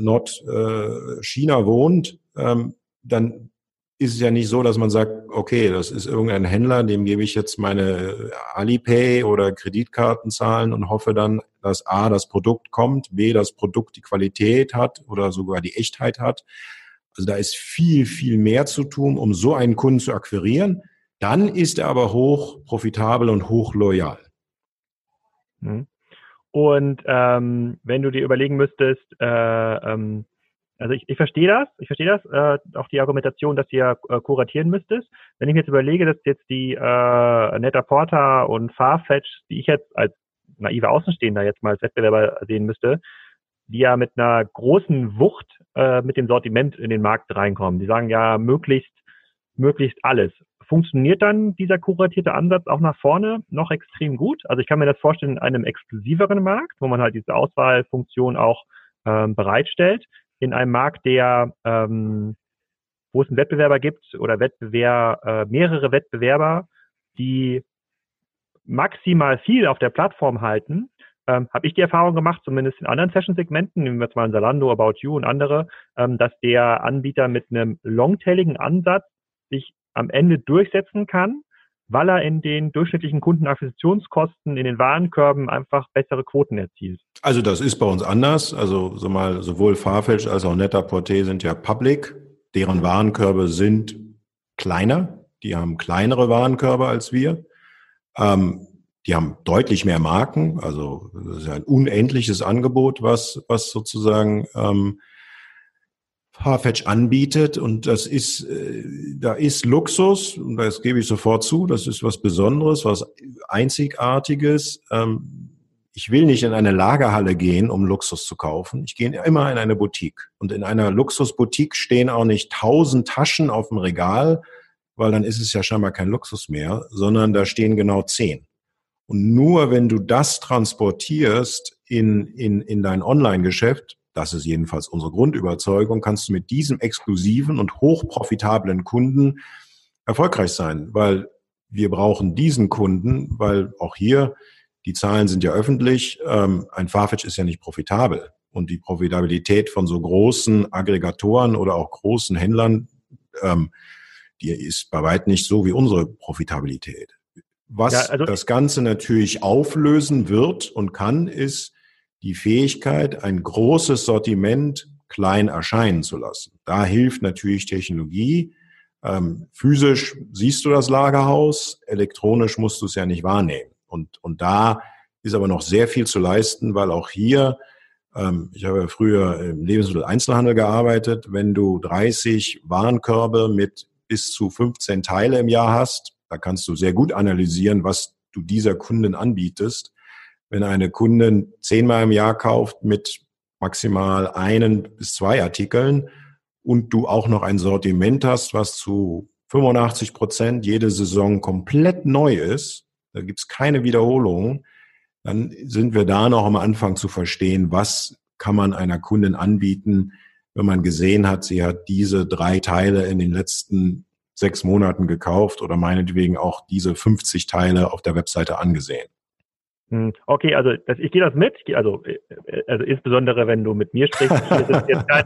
S2: Nordchina äh, wohnt, ähm, dann ist es ja nicht so, dass man sagt, okay, das ist irgendein Händler, dem gebe ich jetzt meine Alipay oder Kreditkartenzahlen und hoffe dann, dass A, das Produkt kommt, B, das Produkt die Qualität hat oder sogar die Echtheit hat. Also da ist viel, viel mehr zu tun, um so einen Kunden zu akquirieren. Dann ist er aber hoch profitabel und hoch loyal.
S1: Mhm. Und ähm, wenn du dir überlegen müsstest, äh, ähm, also ich, ich verstehe das, ich verstehe das, äh, auch die Argumentation, dass ihr äh, kuratieren müsstest. Wenn ich mir jetzt überlege, dass jetzt die äh, Netaporta und Farfetch, die ich jetzt als naive Außenstehender jetzt mal als Wettbewerber sehen müsste, die ja mit einer großen Wucht äh, mit dem Sortiment in den Markt reinkommen. Die sagen ja möglichst, möglichst alles funktioniert dann dieser kuratierte Ansatz auch nach vorne noch extrem gut. Also ich kann mir das vorstellen in einem exklusiveren Markt, wo man halt diese Auswahlfunktion auch ähm, bereitstellt. In einem Markt, der ähm, wo es einen Wettbewerber gibt oder Wettbewerb, äh, mehrere Wettbewerber, die maximal viel auf der Plattform halten, ähm, habe ich die Erfahrung gemacht, zumindest in anderen Session-Segmenten, nehmen wir jetzt mal ein Zalando, About You und andere, ähm, dass der Anbieter mit einem longtailigen Ansatz sich am Ende durchsetzen kann, weil er in den durchschnittlichen Kundenakquisitionskosten in den Warenkörben einfach bessere Quoten erzielt.
S2: Also das ist bei uns anders. Also so mal sowohl Farfetch als auch Nettaporté sind ja public. Deren Warenkörbe sind kleiner. Die haben kleinere Warenkörbe als wir. Ähm, die haben deutlich mehr Marken. Also das ist ja ein unendliches Angebot, was, was sozusagen ähm, Farfetch anbietet und das ist, äh, da ist Luxus und das gebe ich sofort zu, das ist was Besonderes, was Einzigartiges. Ähm, ich will nicht in eine Lagerhalle gehen, um Luxus zu kaufen. Ich gehe immer in eine Boutique und in einer Luxusboutique stehen auch nicht tausend Taschen auf dem Regal, weil dann ist es ja scheinbar kein Luxus mehr, sondern da stehen genau zehn. Und nur wenn du das transportierst in, in, in dein Online-Geschäft, das ist jedenfalls unsere Grundüberzeugung, kannst du mit diesem exklusiven und hochprofitablen Kunden erfolgreich sein, weil wir brauchen diesen Kunden, weil auch hier, die Zahlen sind ja öffentlich, ähm, ein Farfetch ist ja nicht profitabel. Und die Profitabilität von so großen Aggregatoren oder auch großen Händlern, ähm, die ist bei weitem nicht so wie unsere Profitabilität. Was ja, also das Ganze natürlich auflösen wird und kann, ist, die Fähigkeit, ein großes Sortiment klein erscheinen zu lassen. Da hilft natürlich Technologie. Ähm, physisch siehst du das Lagerhaus, elektronisch musst du es ja nicht wahrnehmen. Und, und da ist aber noch sehr viel zu leisten, weil auch hier, ähm, ich habe ja früher im Lebensmitteleinzelhandel gearbeitet, wenn du 30 Warenkörbe mit bis zu 15 Teile im Jahr hast, da kannst du sehr gut analysieren, was du dieser Kunden anbietest. Wenn eine Kundin zehnmal im Jahr kauft mit maximal einen bis zwei Artikeln und du auch noch ein Sortiment hast, was zu 85 Prozent jede Saison komplett neu ist, da gibt's keine Wiederholung, dann sind wir da noch am Anfang zu verstehen, was kann man einer Kundin anbieten, wenn man gesehen hat, sie hat diese drei Teile in den letzten sechs Monaten gekauft oder meinetwegen auch diese 50 Teile auf der Webseite angesehen.
S1: Hm, okay, also das, ich gehe das mit, also, äh, also insbesondere wenn du mit mir sprichst. Hier sitzt jetzt kein,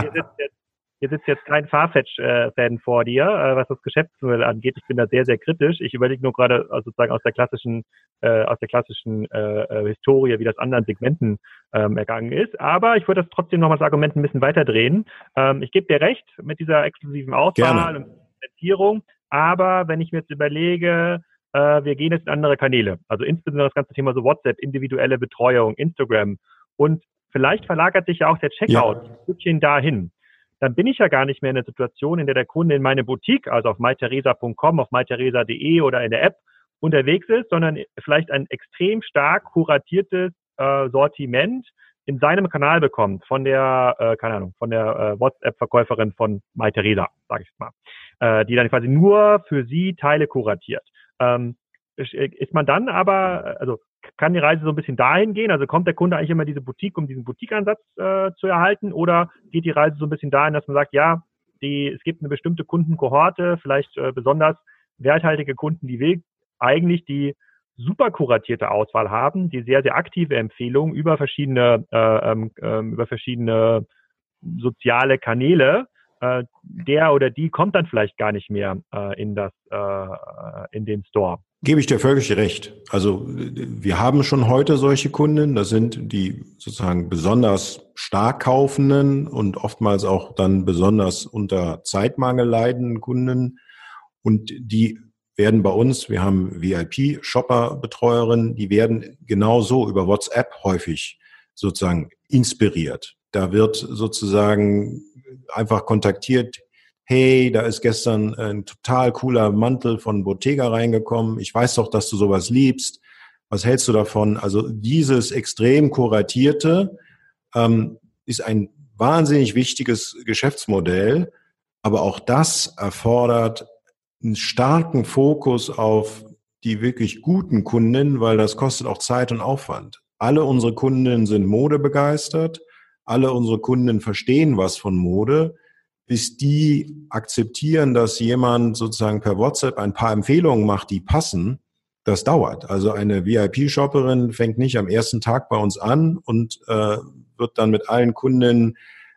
S1: hier sitzt jetzt, hier sitzt jetzt kein Farfetch-Fan vor dir, äh, was das Geschäftsmodell angeht. Ich bin da sehr, sehr kritisch. Ich überlege nur gerade also sozusagen aus der klassischen, äh, aus der klassischen äh, äh, Historie, wie das anderen Segmenten ähm, ergangen ist. Aber ich würde das trotzdem noch mal das Argument ein bisschen weiterdrehen. Ähm, ich gebe dir recht mit dieser exklusiven Auswahl Gerne. und Implementierung. Aber wenn ich mir jetzt überlege, äh, wir gehen jetzt in andere Kanäle. Also insbesondere das ganze Thema so WhatsApp, individuelle Betreuung, Instagram und vielleicht verlagert sich ja auch der Checkout ja. ein Stückchen dahin. Dann bin ich ja gar nicht mehr in der Situation, in der der Kunde in meine Boutique, also auf mytheresa.com, auf mytheresa.de oder in der App unterwegs ist, sondern vielleicht ein extrem stark kuratiertes äh, Sortiment in seinem Kanal bekommt von der, äh, keine Ahnung, von der äh, WhatsApp-Verkäuferin von MyTheresa, sage ich mal, äh, die dann quasi nur für sie Teile kuratiert. Ähm, äh, ist man dann aber, also kann die Reise so ein bisschen dahin gehen? Also kommt der Kunde eigentlich immer diese Boutique, um diesen Boutique-Ansatz äh, zu erhalten? Oder geht die Reise so ein bisschen dahin, dass man sagt, ja, die, es gibt eine bestimmte Kundenkohorte, vielleicht äh, besonders werthaltige Kunden, die will eigentlich die super kuratierte Auswahl haben, die sehr, sehr aktive Empfehlungen über verschiedene, äh, ähm, ähm über verschiedene soziale Kanäle äh, der oder die kommt dann vielleicht gar nicht mehr äh, in das äh, in den Store.
S2: Gebe ich dir völlig recht. Also wir haben schon heute solche Kunden. Das sind die sozusagen besonders stark kaufenden und oftmals auch dann besonders unter Zeitmangel leidenden Kunden. Und die werden bei uns, wir haben VIP-Shopper-Betreuerinnen, die werden genauso über WhatsApp häufig sozusagen inspiriert. Da wird sozusagen einfach kontaktiert, hey, da ist gestern ein total cooler Mantel von Bottega reingekommen. Ich weiß doch, dass du sowas liebst. Was hältst du davon? Also dieses extrem kuratierte ähm, ist ein wahnsinnig wichtiges Geschäftsmodell, aber auch das erfordert einen starken Fokus auf die wirklich guten Kunden, weil das kostet auch Zeit und Aufwand. Alle unsere Kunden sind modebegeistert alle unsere Kunden verstehen was von Mode, bis die akzeptieren, dass jemand sozusagen per WhatsApp ein paar Empfehlungen macht, die passen, das dauert. Also eine VIP-Shopperin fängt nicht am ersten Tag bei uns an und äh, wird dann mit allen Kunden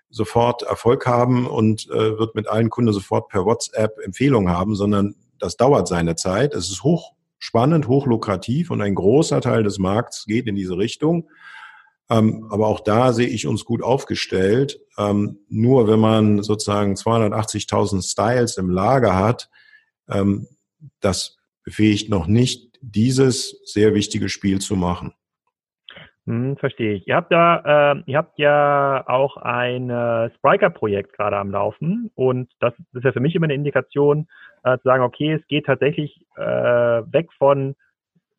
S2: sofort Erfolg haben und äh, wird mit allen Kunden sofort per WhatsApp Empfehlungen haben, sondern das dauert seine Zeit. Es ist hochspannend, hochlukrativ und ein großer Teil des Markts geht in diese Richtung. Ähm, aber auch da sehe ich uns gut aufgestellt. Ähm, nur wenn man sozusagen 280.000 Styles im Lager hat, ähm, das befähigt noch nicht, dieses sehr wichtige Spiel zu machen.
S1: Hm, verstehe ich. Ihr habt ja, äh, ihr habt ja auch ein äh, Spriker-Projekt gerade am Laufen und das ist ja für mich immer eine Indikation, äh, zu sagen, okay, es geht tatsächlich äh, weg von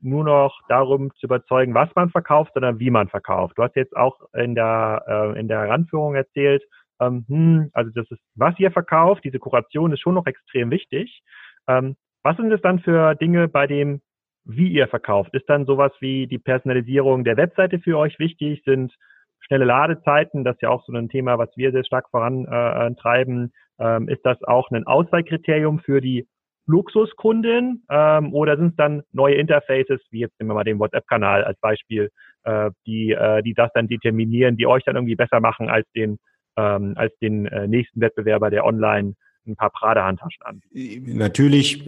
S1: nur noch darum zu überzeugen, was man verkauft, sondern wie man verkauft. Du hast jetzt auch in der, äh, in der Heranführung erzählt, ähm, hm, also das ist, was ihr verkauft, diese Kuration ist schon noch extrem wichtig. Ähm, was sind es dann für Dinge bei dem, wie ihr verkauft? Ist dann sowas wie die Personalisierung der Webseite für euch wichtig? Sind schnelle Ladezeiten, das ist ja auch so ein Thema, was wir sehr stark vorantreiben. Äh, ähm, ist das auch ein Auswahlkriterium für die Luxuskunden ähm, oder sind es dann neue Interfaces, wie jetzt nehmen wir mal den WhatsApp-Kanal als Beispiel, äh, die, äh, die das dann determinieren, die euch dann irgendwie besser machen als den, ähm, als den äh, nächsten Wettbewerber, der online ein paar Prada-Handtaschen an.
S2: Natürlich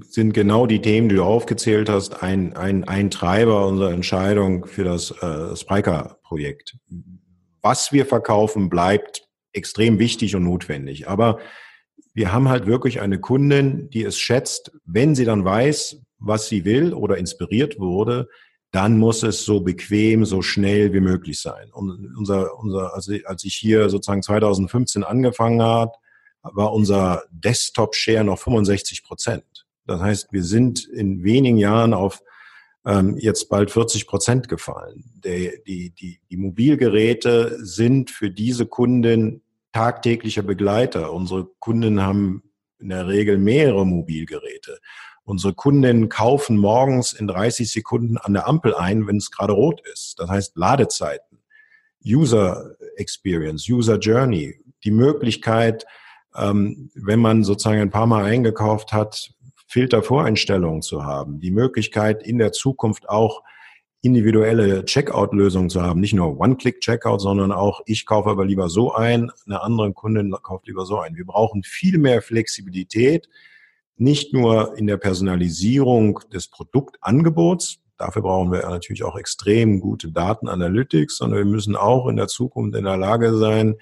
S2: sind genau die Themen, die du aufgezählt hast, ein, ein, ein Treiber unserer Entscheidung für das äh, Spriker-Projekt. Was wir verkaufen, bleibt extrem wichtig und notwendig. Aber wir haben halt wirklich eine Kundin, die es schätzt, wenn sie dann weiß, was sie will oder inspiriert wurde, dann muss es so bequem, so schnell wie möglich sein. Und unser, unser, also als ich hier sozusagen 2015 angefangen hat, war unser Desktop-Share noch 65 Prozent. Das heißt, wir sind in wenigen Jahren auf ähm, jetzt bald 40 Prozent gefallen. Der, die, die, die Mobilgeräte sind für diese Kunden tagtäglicher Begleiter. Unsere Kunden haben in der Regel mehrere Mobilgeräte. Unsere Kunden kaufen morgens in 30 Sekunden an der Ampel ein, wenn es gerade rot ist. Das heißt Ladezeiten, User Experience, User Journey, die Möglichkeit, ähm, wenn man sozusagen ein paar Mal eingekauft hat, Filtervoreinstellungen zu haben, die Möglichkeit in der Zukunft auch individuelle Checkout-Lösungen zu haben, nicht nur One-Click-Checkout, sondern auch ich kaufe aber lieber so ein, eine andere Kundin kauft lieber so ein. Wir brauchen viel mehr Flexibilität, nicht nur in der Personalisierung des Produktangebots, dafür brauchen wir natürlich auch extrem gute Datenanalytics, sondern wir müssen auch in der Zukunft in der Lage sein,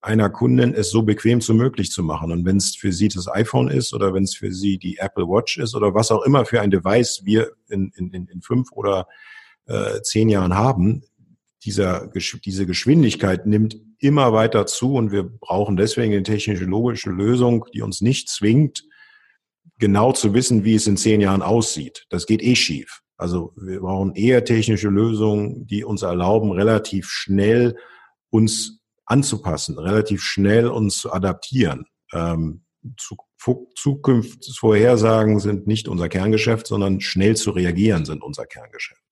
S2: einer Kundin es so bequem wie möglich zu machen. Und wenn es für sie das iPhone ist oder wenn es für sie die Apple Watch ist oder was auch immer für ein Device wir in, in, in fünf oder äh, zehn Jahren haben, dieser, diese Geschwindigkeit nimmt immer weiter zu und wir brauchen deswegen eine technische logische Lösung, die uns nicht zwingt, genau zu wissen, wie es in zehn Jahren aussieht. Das geht eh schief. Also wir brauchen eher technische Lösungen, die uns erlauben, relativ schnell uns anzupassen, relativ schnell uns zu adaptieren. Ähm, Zukunftsvorhersagen sind nicht unser Kerngeschäft, sondern schnell zu reagieren sind unser Kerngeschäft.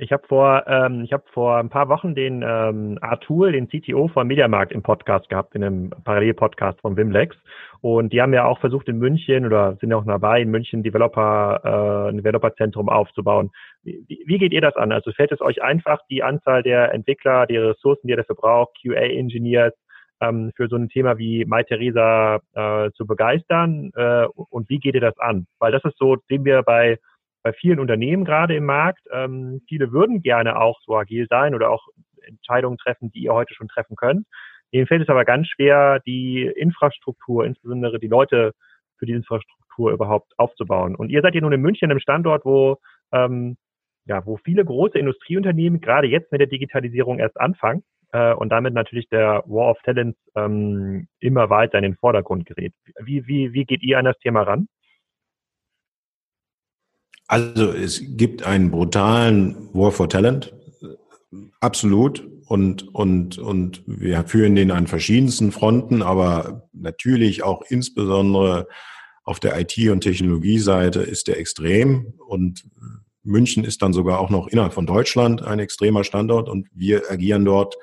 S1: Ich habe vor, ähm, ich habe vor ein paar Wochen den ähm, Artur, den CTO von Mediamarkt im Podcast gehabt, in einem Parallelpodcast von Wimlex. Und die haben ja auch versucht in München oder sind ja auch dabei, in München Developer, äh, ein Developerzentrum aufzubauen. Wie, wie geht ihr das an? Also fällt es euch einfach, die Anzahl der Entwickler, die Ressourcen, die ihr dafür braucht, QA-Engineers, ähm, für so ein Thema wie MyTheresa äh, zu begeistern? Äh, und wie geht ihr das an? Weil das ist so, sehen wir bei bei vielen Unternehmen gerade im Markt. Ähm, viele würden gerne auch so agil sein oder auch Entscheidungen treffen, die ihr heute schon treffen könnt. Ihnen fällt es aber ganz schwer, die Infrastruktur, insbesondere die Leute für die Infrastruktur überhaupt aufzubauen. Und ihr seid hier nun in München, einem Standort, wo ähm, ja, wo viele große Industrieunternehmen gerade jetzt mit der Digitalisierung erst anfangen äh, und damit natürlich der War of Talents ähm, immer weiter in den Vordergrund gerät. Wie, wie, wie geht ihr an das Thema ran?
S2: Also es gibt einen brutalen War for Talent, absolut. Und, und, und wir führen den an verschiedensten Fronten, aber natürlich auch insbesondere auf der IT- und Technologieseite ist der extrem. Und München ist dann sogar auch noch innerhalb von Deutschland ein extremer Standort und wir agieren dort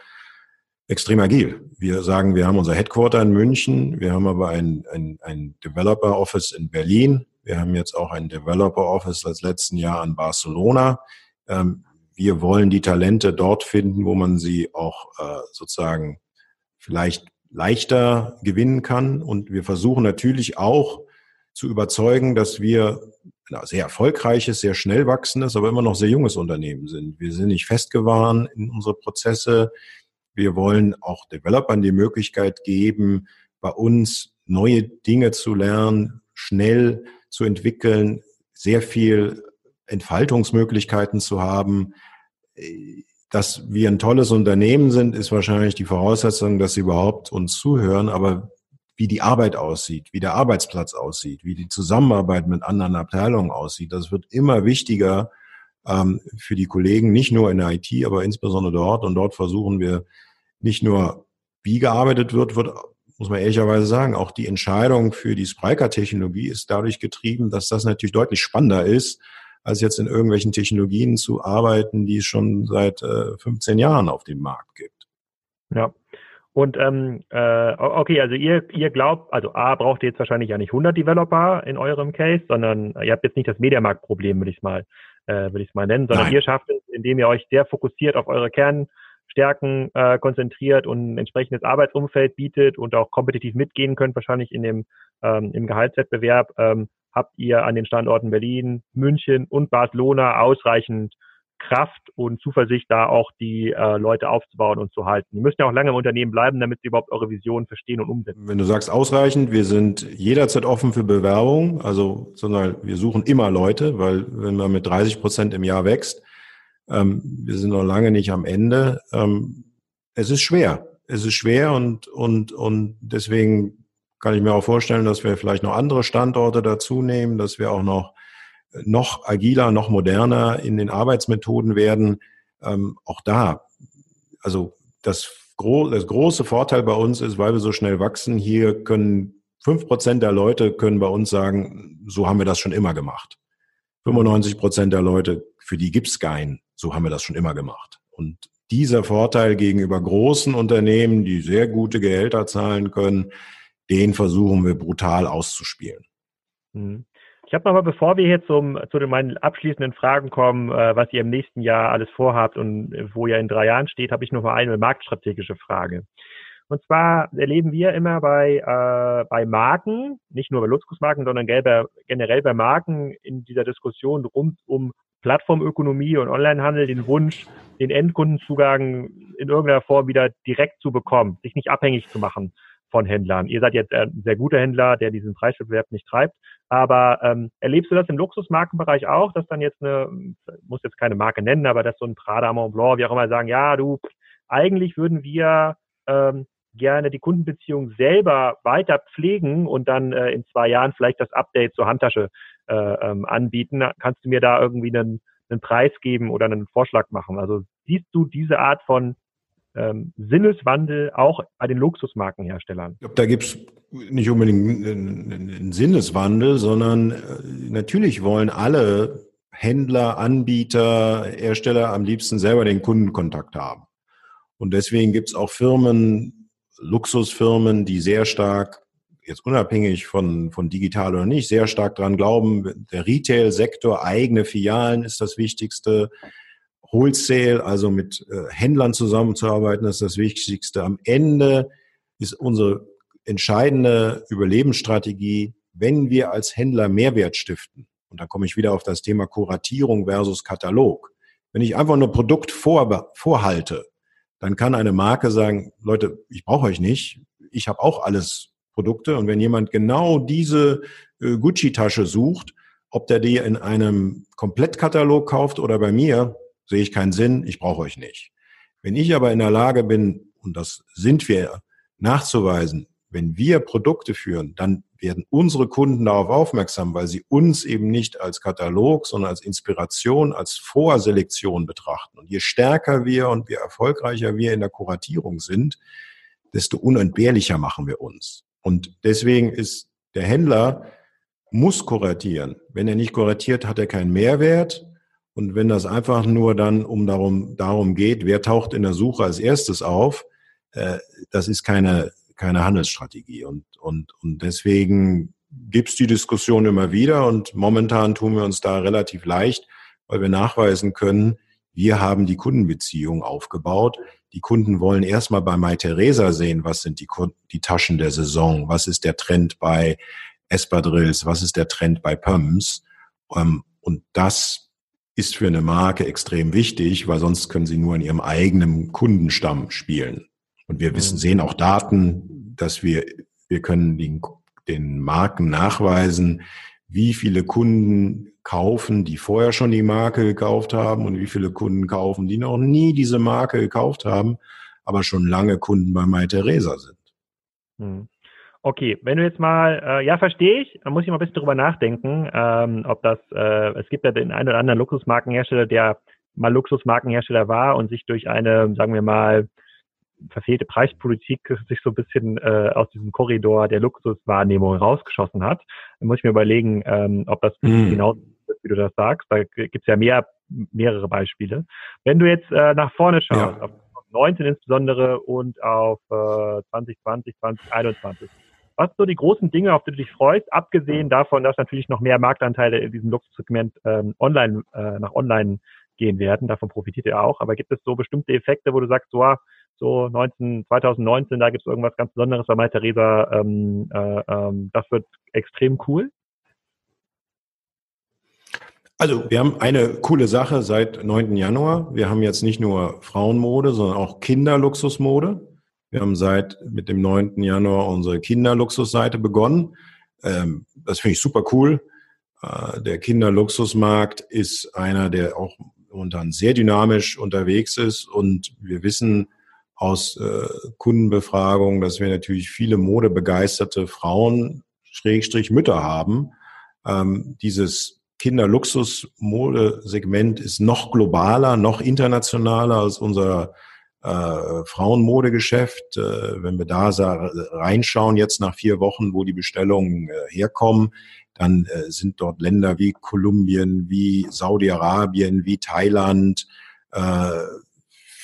S2: extrem agil. Wir sagen, wir haben unser Headquarter in München, wir haben aber ein, ein, ein Developer Office in Berlin, wir haben jetzt auch ein Developer Office als letzten Jahr in Barcelona. Ähm, wir wollen die Talente dort finden, wo man sie auch äh, sozusagen vielleicht leichter gewinnen kann. Und wir versuchen natürlich auch zu überzeugen, dass wir ein sehr erfolgreiches, sehr schnell wachsendes, aber immer noch sehr junges Unternehmen sind. Wir sind nicht festgefahren in unsere Prozesse. Wir wollen auch Developern die Möglichkeit geben, bei uns neue Dinge zu lernen, schnell zu entwickeln, sehr viel Entfaltungsmöglichkeiten zu haben. Dass wir ein tolles Unternehmen sind, ist wahrscheinlich die Voraussetzung, dass sie überhaupt uns zuhören. Aber wie die Arbeit aussieht, wie der Arbeitsplatz aussieht, wie die Zusammenarbeit mit anderen Abteilungen aussieht, das wird immer wichtiger ähm, für die Kollegen, nicht nur in der IT, aber insbesondere dort. Und dort versuchen wir nicht nur, wie gearbeitet wird, wird muss man ehrlicherweise sagen, auch die Entscheidung für die Spriker-Technologie ist dadurch getrieben, dass das natürlich deutlich spannender ist, als jetzt in irgendwelchen Technologien zu arbeiten, die es schon seit äh, 15 Jahren auf dem Markt gibt.
S1: Ja. Und ähm, äh, okay, also ihr, ihr glaubt, also A, braucht ihr jetzt wahrscheinlich ja nicht 100 Developer in eurem Case, sondern ihr habt jetzt nicht das Mediamarkt-Problem, würde ich mal, äh, würde ich es mal nennen, sondern Nein. ihr schafft es, indem ihr euch sehr fokussiert auf eure Kern Stärken äh, konzentriert und ein entsprechendes Arbeitsumfeld bietet und auch kompetitiv mitgehen könnt, wahrscheinlich in dem ähm, im Gehaltswettbewerb, ähm, habt ihr an den Standorten Berlin, München und Barcelona ausreichend Kraft und Zuversicht, da auch die äh, Leute aufzubauen und zu halten. Die müssen ja auch lange im Unternehmen bleiben, damit sie überhaupt eure Vision verstehen und umsetzen.
S2: Wenn du sagst ausreichend, wir sind jederzeit offen für Bewerbungen, also sondern wir suchen immer Leute, weil wenn man mit 30 Prozent im Jahr wächst, ähm, wir sind noch lange nicht am Ende. Ähm, es ist schwer. Es ist schwer und, und, und deswegen kann ich mir auch vorstellen, dass wir vielleicht noch andere Standorte dazu nehmen, dass wir auch noch noch agiler, noch moderner in den Arbeitsmethoden werden. Ähm, auch da, also das, gro das große Vorteil bei uns ist, weil wir so schnell wachsen, hier können fünf Prozent der Leute können bei uns sagen, so haben wir das schon immer gemacht. 95 Prozent der Leute, für die gibt's keinen, so haben wir das schon immer gemacht. Und dieser Vorteil gegenüber großen Unternehmen, die sehr gute Gehälter zahlen können, den versuchen wir brutal auszuspielen.
S1: Mhm. Ich habe nochmal, bevor wir jetzt zum, zu den, meinen abschließenden Fragen kommen, äh, was ihr im nächsten Jahr alles vorhabt und äh, wo ihr in drei Jahren steht, habe ich noch mal eine marktstrategische Frage. Und zwar erleben wir immer bei, äh, bei Marken, nicht nur bei Luxusmarken, sondern generell bei Marken in dieser Diskussion rund um Plattformökonomie und Onlinehandel den Wunsch, den Endkundenzugang in irgendeiner Form wieder direkt zu bekommen, sich nicht abhängig zu machen von Händlern. Ihr seid jetzt ein sehr guter Händler, der diesen Preiswettbewerb nicht treibt. Aber ähm, erlebst du das im Luxusmarkenbereich auch, dass dann jetzt eine, muss jetzt keine Marke nennen, aber dass so ein Prada Mont Blanc, wie auch immer, sagen, ja, du, eigentlich würden wir ähm, gerne die Kundenbeziehung selber weiter pflegen und dann äh, in zwei Jahren vielleicht das Update zur Handtasche äh, ähm, anbieten. Kannst du mir da irgendwie einen, einen Preis geben oder einen Vorschlag machen? Also siehst du diese Art von ähm, Sinneswandel auch bei den Luxusmarkenherstellern?
S2: Ich glaube, da gibt's nicht unbedingt einen, einen Sinneswandel, sondern äh, natürlich wollen alle Händler, Anbieter, Hersteller am liebsten selber den Kundenkontakt haben. Und deswegen gibt's auch Firmen, Luxusfirmen, die sehr stark, jetzt unabhängig von, von digital oder nicht, sehr stark dran glauben, der Retail-Sektor, eigene Filialen ist das Wichtigste. Wholesale, also mit äh, Händlern zusammenzuarbeiten, ist das Wichtigste. Am Ende ist unsere entscheidende Überlebensstrategie, wenn wir als Händler Mehrwert stiften. Und da komme ich wieder auf das Thema Kuratierung versus Katalog. Wenn ich einfach nur Produkt vor, vorhalte, dann kann eine Marke sagen, Leute, ich brauche euch nicht, ich habe auch alles Produkte. Und wenn jemand genau diese äh, Gucci-Tasche sucht, ob der die in einem Komplettkatalog kauft oder bei mir, sehe ich keinen Sinn, ich brauche euch nicht. Wenn ich aber in der Lage bin, und das sind wir, nachzuweisen, wenn wir Produkte führen, dann werden unsere Kunden darauf aufmerksam, weil sie uns eben nicht als Katalog, sondern als Inspiration, als Vorselektion betrachten. Und je stärker wir und je erfolgreicher wir in der Kuratierung sind, desto unentbehrlicher machen wir uns. Und deswegen ist der Händler muss kuratieren. Wenn er nicht kuratiert, hat er keinen Mehrwert. Und wenn das einfach nur dann um darum, darum geht, wer taucht in der Suche als erstes auf, äh, das ist keine, keine Handelsstrategie. Und, und, und deswegen gibt's die Diskussion immer wieder und momentan tun wir uns da relativ leicht, weil wir nachweisen können, wir haben die Kundenbeziehung aufgebaut. Die Kunden wollen erstmal bei MyTheresa sehen, was sind die, die Taschen der Saison, was ist der Trend bei Espadrilles, was ist der Trend bei Pumps. Ähm, und das ist für eine Marke extrem wichtig, weil sonst können sie nur in ihrem eigenen Kundenstamm spielen. Und wir wissen, mhm. sehen auch Daten, dass wir, wir können den, den Marken nachweisen, wie viele Kunden kaufen, die vorher schon die Marke gekauft haben und wie viele Kunden kaufen, die noch nie diese Marke gekauft haben, aber schon lange Kunden bei MyTheresa sind.
S1: Mhm. Okay, wenn du jetzt mal, äh, ja, verstehe ich, da muss ich mal ein bisschen drüber nachdenken, ähm, ob das, äh, es gibt ja den einen oder anderen Luxusmarkenhersteller, der mal Luxusmarkenhersteller war und sich durch eine, sagen wir mal, verfehlte Preispolitik sich so ein bisschen äh, aus diesem Korridor der Luxuswahrnehmung rausgeschossen hat. Dann muss ich mir überlegen, ähm, ob das mm. genau ist, wie du das sagst. Da gibt's ja mehr, mehrere Beispiele. Wenn du jetzt äh, nach vorne schaust, ja. auf 19 insbesondere und auf äh, 2020, 2021, was sind so die großen Dinge, auf die du dich freust, abgesehen davon, dass natürlich noch mehr Marktanteile in diesem Luxussegment ähm, online, äh, nach online gehen werden? Davon profitiert ihr auch. Aber gibt es so bestimmte Effekte, wo du sagst, so, ah, so 19, 2019, da gibt es irgendwas ganz Besonderes bei Theresa, ähm, äh, ähm, das wird extrem cool?
S2: Also wir haben eine coole Sache seit 9. Januar. Wir haben jetzt nicht nur Frauenmode, sondern auch Kinderluxusmode. Wir haben seit mit dem 9. Januar unsere Kinderluxusseite begonnen. Ähm, das finde ich super cool. Äh, der Kinderluxusmarkt ist einer, der auch momentan sehr dynamisch unterwegs ist und wir wissen aus äh, Kundenbefragungen, dass wir natürlich viele modebegeisterte Frauen, Schrägstrich Mütter haben. Ähm, dieses Kinderluxusmodesegment ist noch globaler, noch internationaler als unser äh, Frauenmodegeschäft. Äh, wenn wir da reinschauen, jetzt nach vier Wochen, wo die Bestellungen äh, herkommen, dann äh, sind dort Länder wie Kolumbien, wie Saudi-Arabien, wie Thailand äh,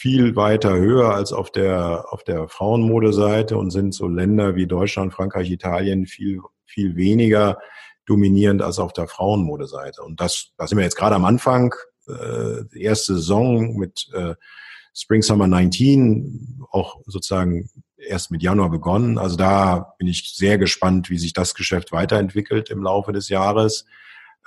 S2: viel weiter höher als auf der, auf der Frauenmodeseite und sind so Länder wie Deutschland, Frankreich, Italien viel, viel weniger dominierend als auf der Frauenmodeseite. Und das, da sind wir jetzt gerade am Anfang, äh, erste Saison mit äh, Spring Summer 19, auch sozusagen erst mit Januar begonnen. Also da bin ich sehr gespannt, wie sich das Geschäft weiterentwickelt im Laufe des Jahres.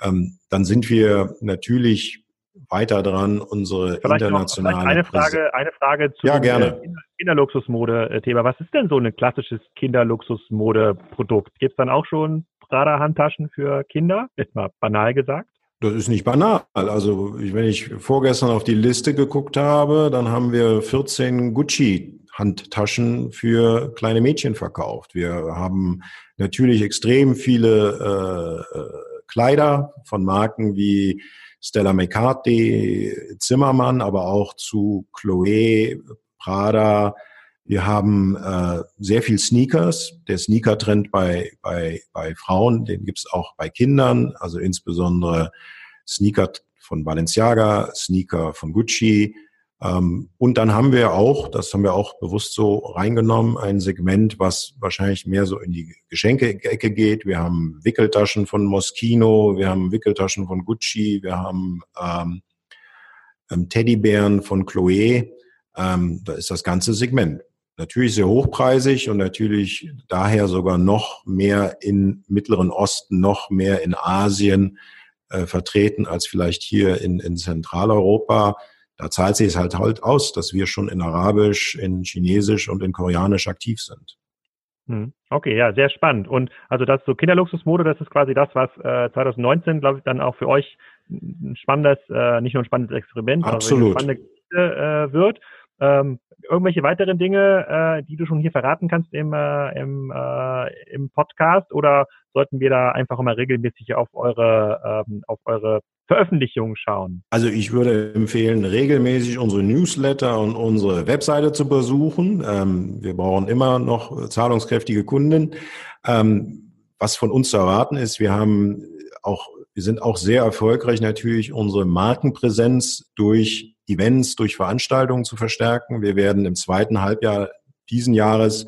S2: Ähm, dann sind wir natürlich weiter dran, unsere vielleicht internationale. Noch,
S1: eine Frage, eine Frage
S2: zu ja, gerne.
S1: Kinderluxusmode-Thema. Was ist denn so ein klassisches Kinderluxusmode-Produkt? Gibt es dann auch schon Prada-Handtaschen für Kinder? Jetzt mal banal gesagt.
S2: Das ist nicht banal. Also wenn ich vorgestern auf die Liste geguckt habe, dann haben wir 14 Gucci-Handtaschen für kleine Mädchen verkauft. Wir haben natürlich extrem viele äh, äh Kleider von Marken wie Stella McCartney, Zimmermann, aber auch zu Chloe, Prada. Wir haben äh, sehr viel Sneakers. Der Sneaker-Trend bei, bei, bei Frauen, den gibt's auch bei Kindern, also insbesondere Sneaker von Balenciaga, Sneaker von Gucci, ähm, und dann haben wir auch, das haben wir auch bewusst so reingenommen, ein Segment, was wahrscheinlich mehr so in die Geschenke-Ecke geht. Wir haben Wickeltaschen von Moschino, wir haben Wickeltaschen von Gucci, wir haben ähm, ähm, Teddybären von Chloé. Ähm, da ist das ganze Segment. Natürlich sehr hochpreisig und natürlich daher sogar noch mehr in Mittleren Osten, noch mehr in Asien äh, vertreten als vielleicht hier in, in Zentraleuropa da zahlt sich es halt halt aus, dass wir schon in Arabisch, in Chinesisch und in Koreanisch aktiv sind.
S1: Hm. Okay, ja, sehr spannend. Und also das so Kinderluxusmode, das ist quasi das, was äh, 2019, glaube ich, dann auch für euch ein spannendes, äh, nicht nur ein spannendes Experiment,
S2: Absolut.
S1: sondern eine spannende Geschichte äh, wird. Ähm, irgendwelche weiteren Dinge, äh, die du schon hier verraten kannst im, äh, im, äh, im Podcast oder sollten wir da einfach immer regelmäßig auf eure, ähm, auf eure Veröffentlichungen schauen?
S2: Also ich würde empfehlen, regelmäßig unsere Newsletter und unsere Webseite zu besuchen. Ähm, wir brauchen immer noch zahlungskräftige Kunden. Ähm, was von uns zu erwarten ist, wir haben auch, wir sind auch sehr erfolgreich natürlich unsere Markenpräsenz durch Events, durch Veranstaltungen zu verstärken. Wir werden im zweiten Halbjahr diesen Jahres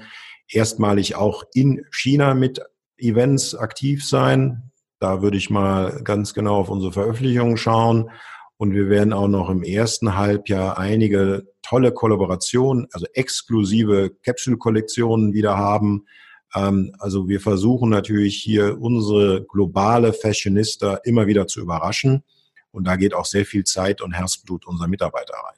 S2: erstmalig auch in China mit Events aktiv sein. Da würde ich mal ganz genau auf unsere Veröffentlichungen schauen. Und wir werden auch noch im ersten Halbjahr einige tolle Kollaborationen, also exklusive Capsule-Kollektionen wieder haben. Ähm, also wir versuchen natürlich hier unsere globale Fashionista immer wieder zu überraschen. Und da geht auch sehr viel Zeit und Herzblut unserer Mitarbeiter rein.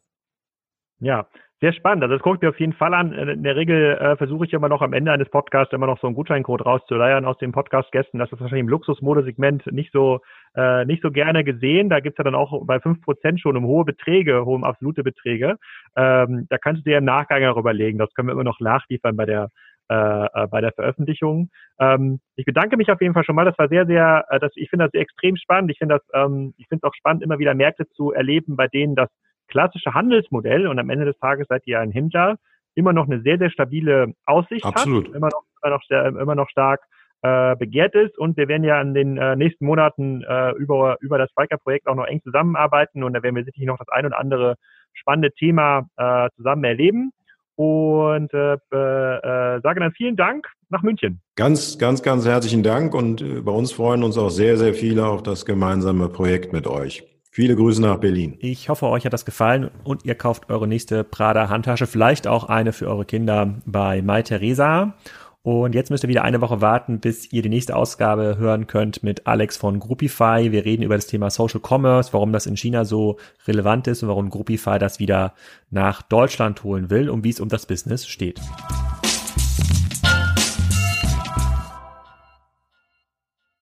S1: Ja, sehr spannend. Also das gucke ich mir auf jeden Fall an. In der Regel äh, versuche ich immer noch am Ende eines Podcasts immer noch so einen Gutscheincode rauszuleiern aus den Podcast-Gästen. Das ist wahrscheinlich im Luxusmodesegment nicht so äh, nicht so gerne gesehen. Da gibt's ja dann auch bei fünf Prozent schon um hohe Beträge, um absolute Beträge. Ähm, da kannst du dir im Nachgang auch überlegen. Das können wir immer noch nachliefern bei der äh, äh, bei der Veröffentlichung. Ähm, ich bedanke mich auf jeden Fall schon mal. Das war sehr, sehr, äh, das, ich finde das extrem spannend. Ich finde das, ähm, ich finde es auch spannend, immer wieder Märkte zu erleben, bei denen das klassische Handelsmodell und am Ende des Tages seid ihr ein Händler, immer noch eine sehr, sehr stabile Aussicht
S2: Absolut.
S1: hat, immer noch, immer noch, sehr, immer noch stark äh, begehrt ist und wir werden ja in den äh, nächsten Monaten äh, über, über das Spiker-Projekt auch noch eng zusammenarbeiten und da werden wir sicherlich noch das ein oder andere spannende Thema äh, zusammen erleben und äh, äh, sage dann vielen Dank nach München.
S2: Ganz, ganz, ganz herzlichen Dank und äh, bei uns freuen uns auch sehr, sehr viele auf das gemeinsame Projekt mit euch. Viele Grüße nach Berlin.
S1: Ich hoffe, euch hat das gefallen und ihr kauft eure nächste Prada Handtasche, vielleicht auch eine für eure Kinder bei Mai Theresa. Und jetzt müsst ihr wieder eine Woche warten, bis ihr die nächste Ausgabe hören könnt mit Alex von Groupify. Wir reden über das Thema Social Commerce, warum das in China so relevant ist und warum Groupify das wieder nach Deutschland holen will und wie es um das Business steht.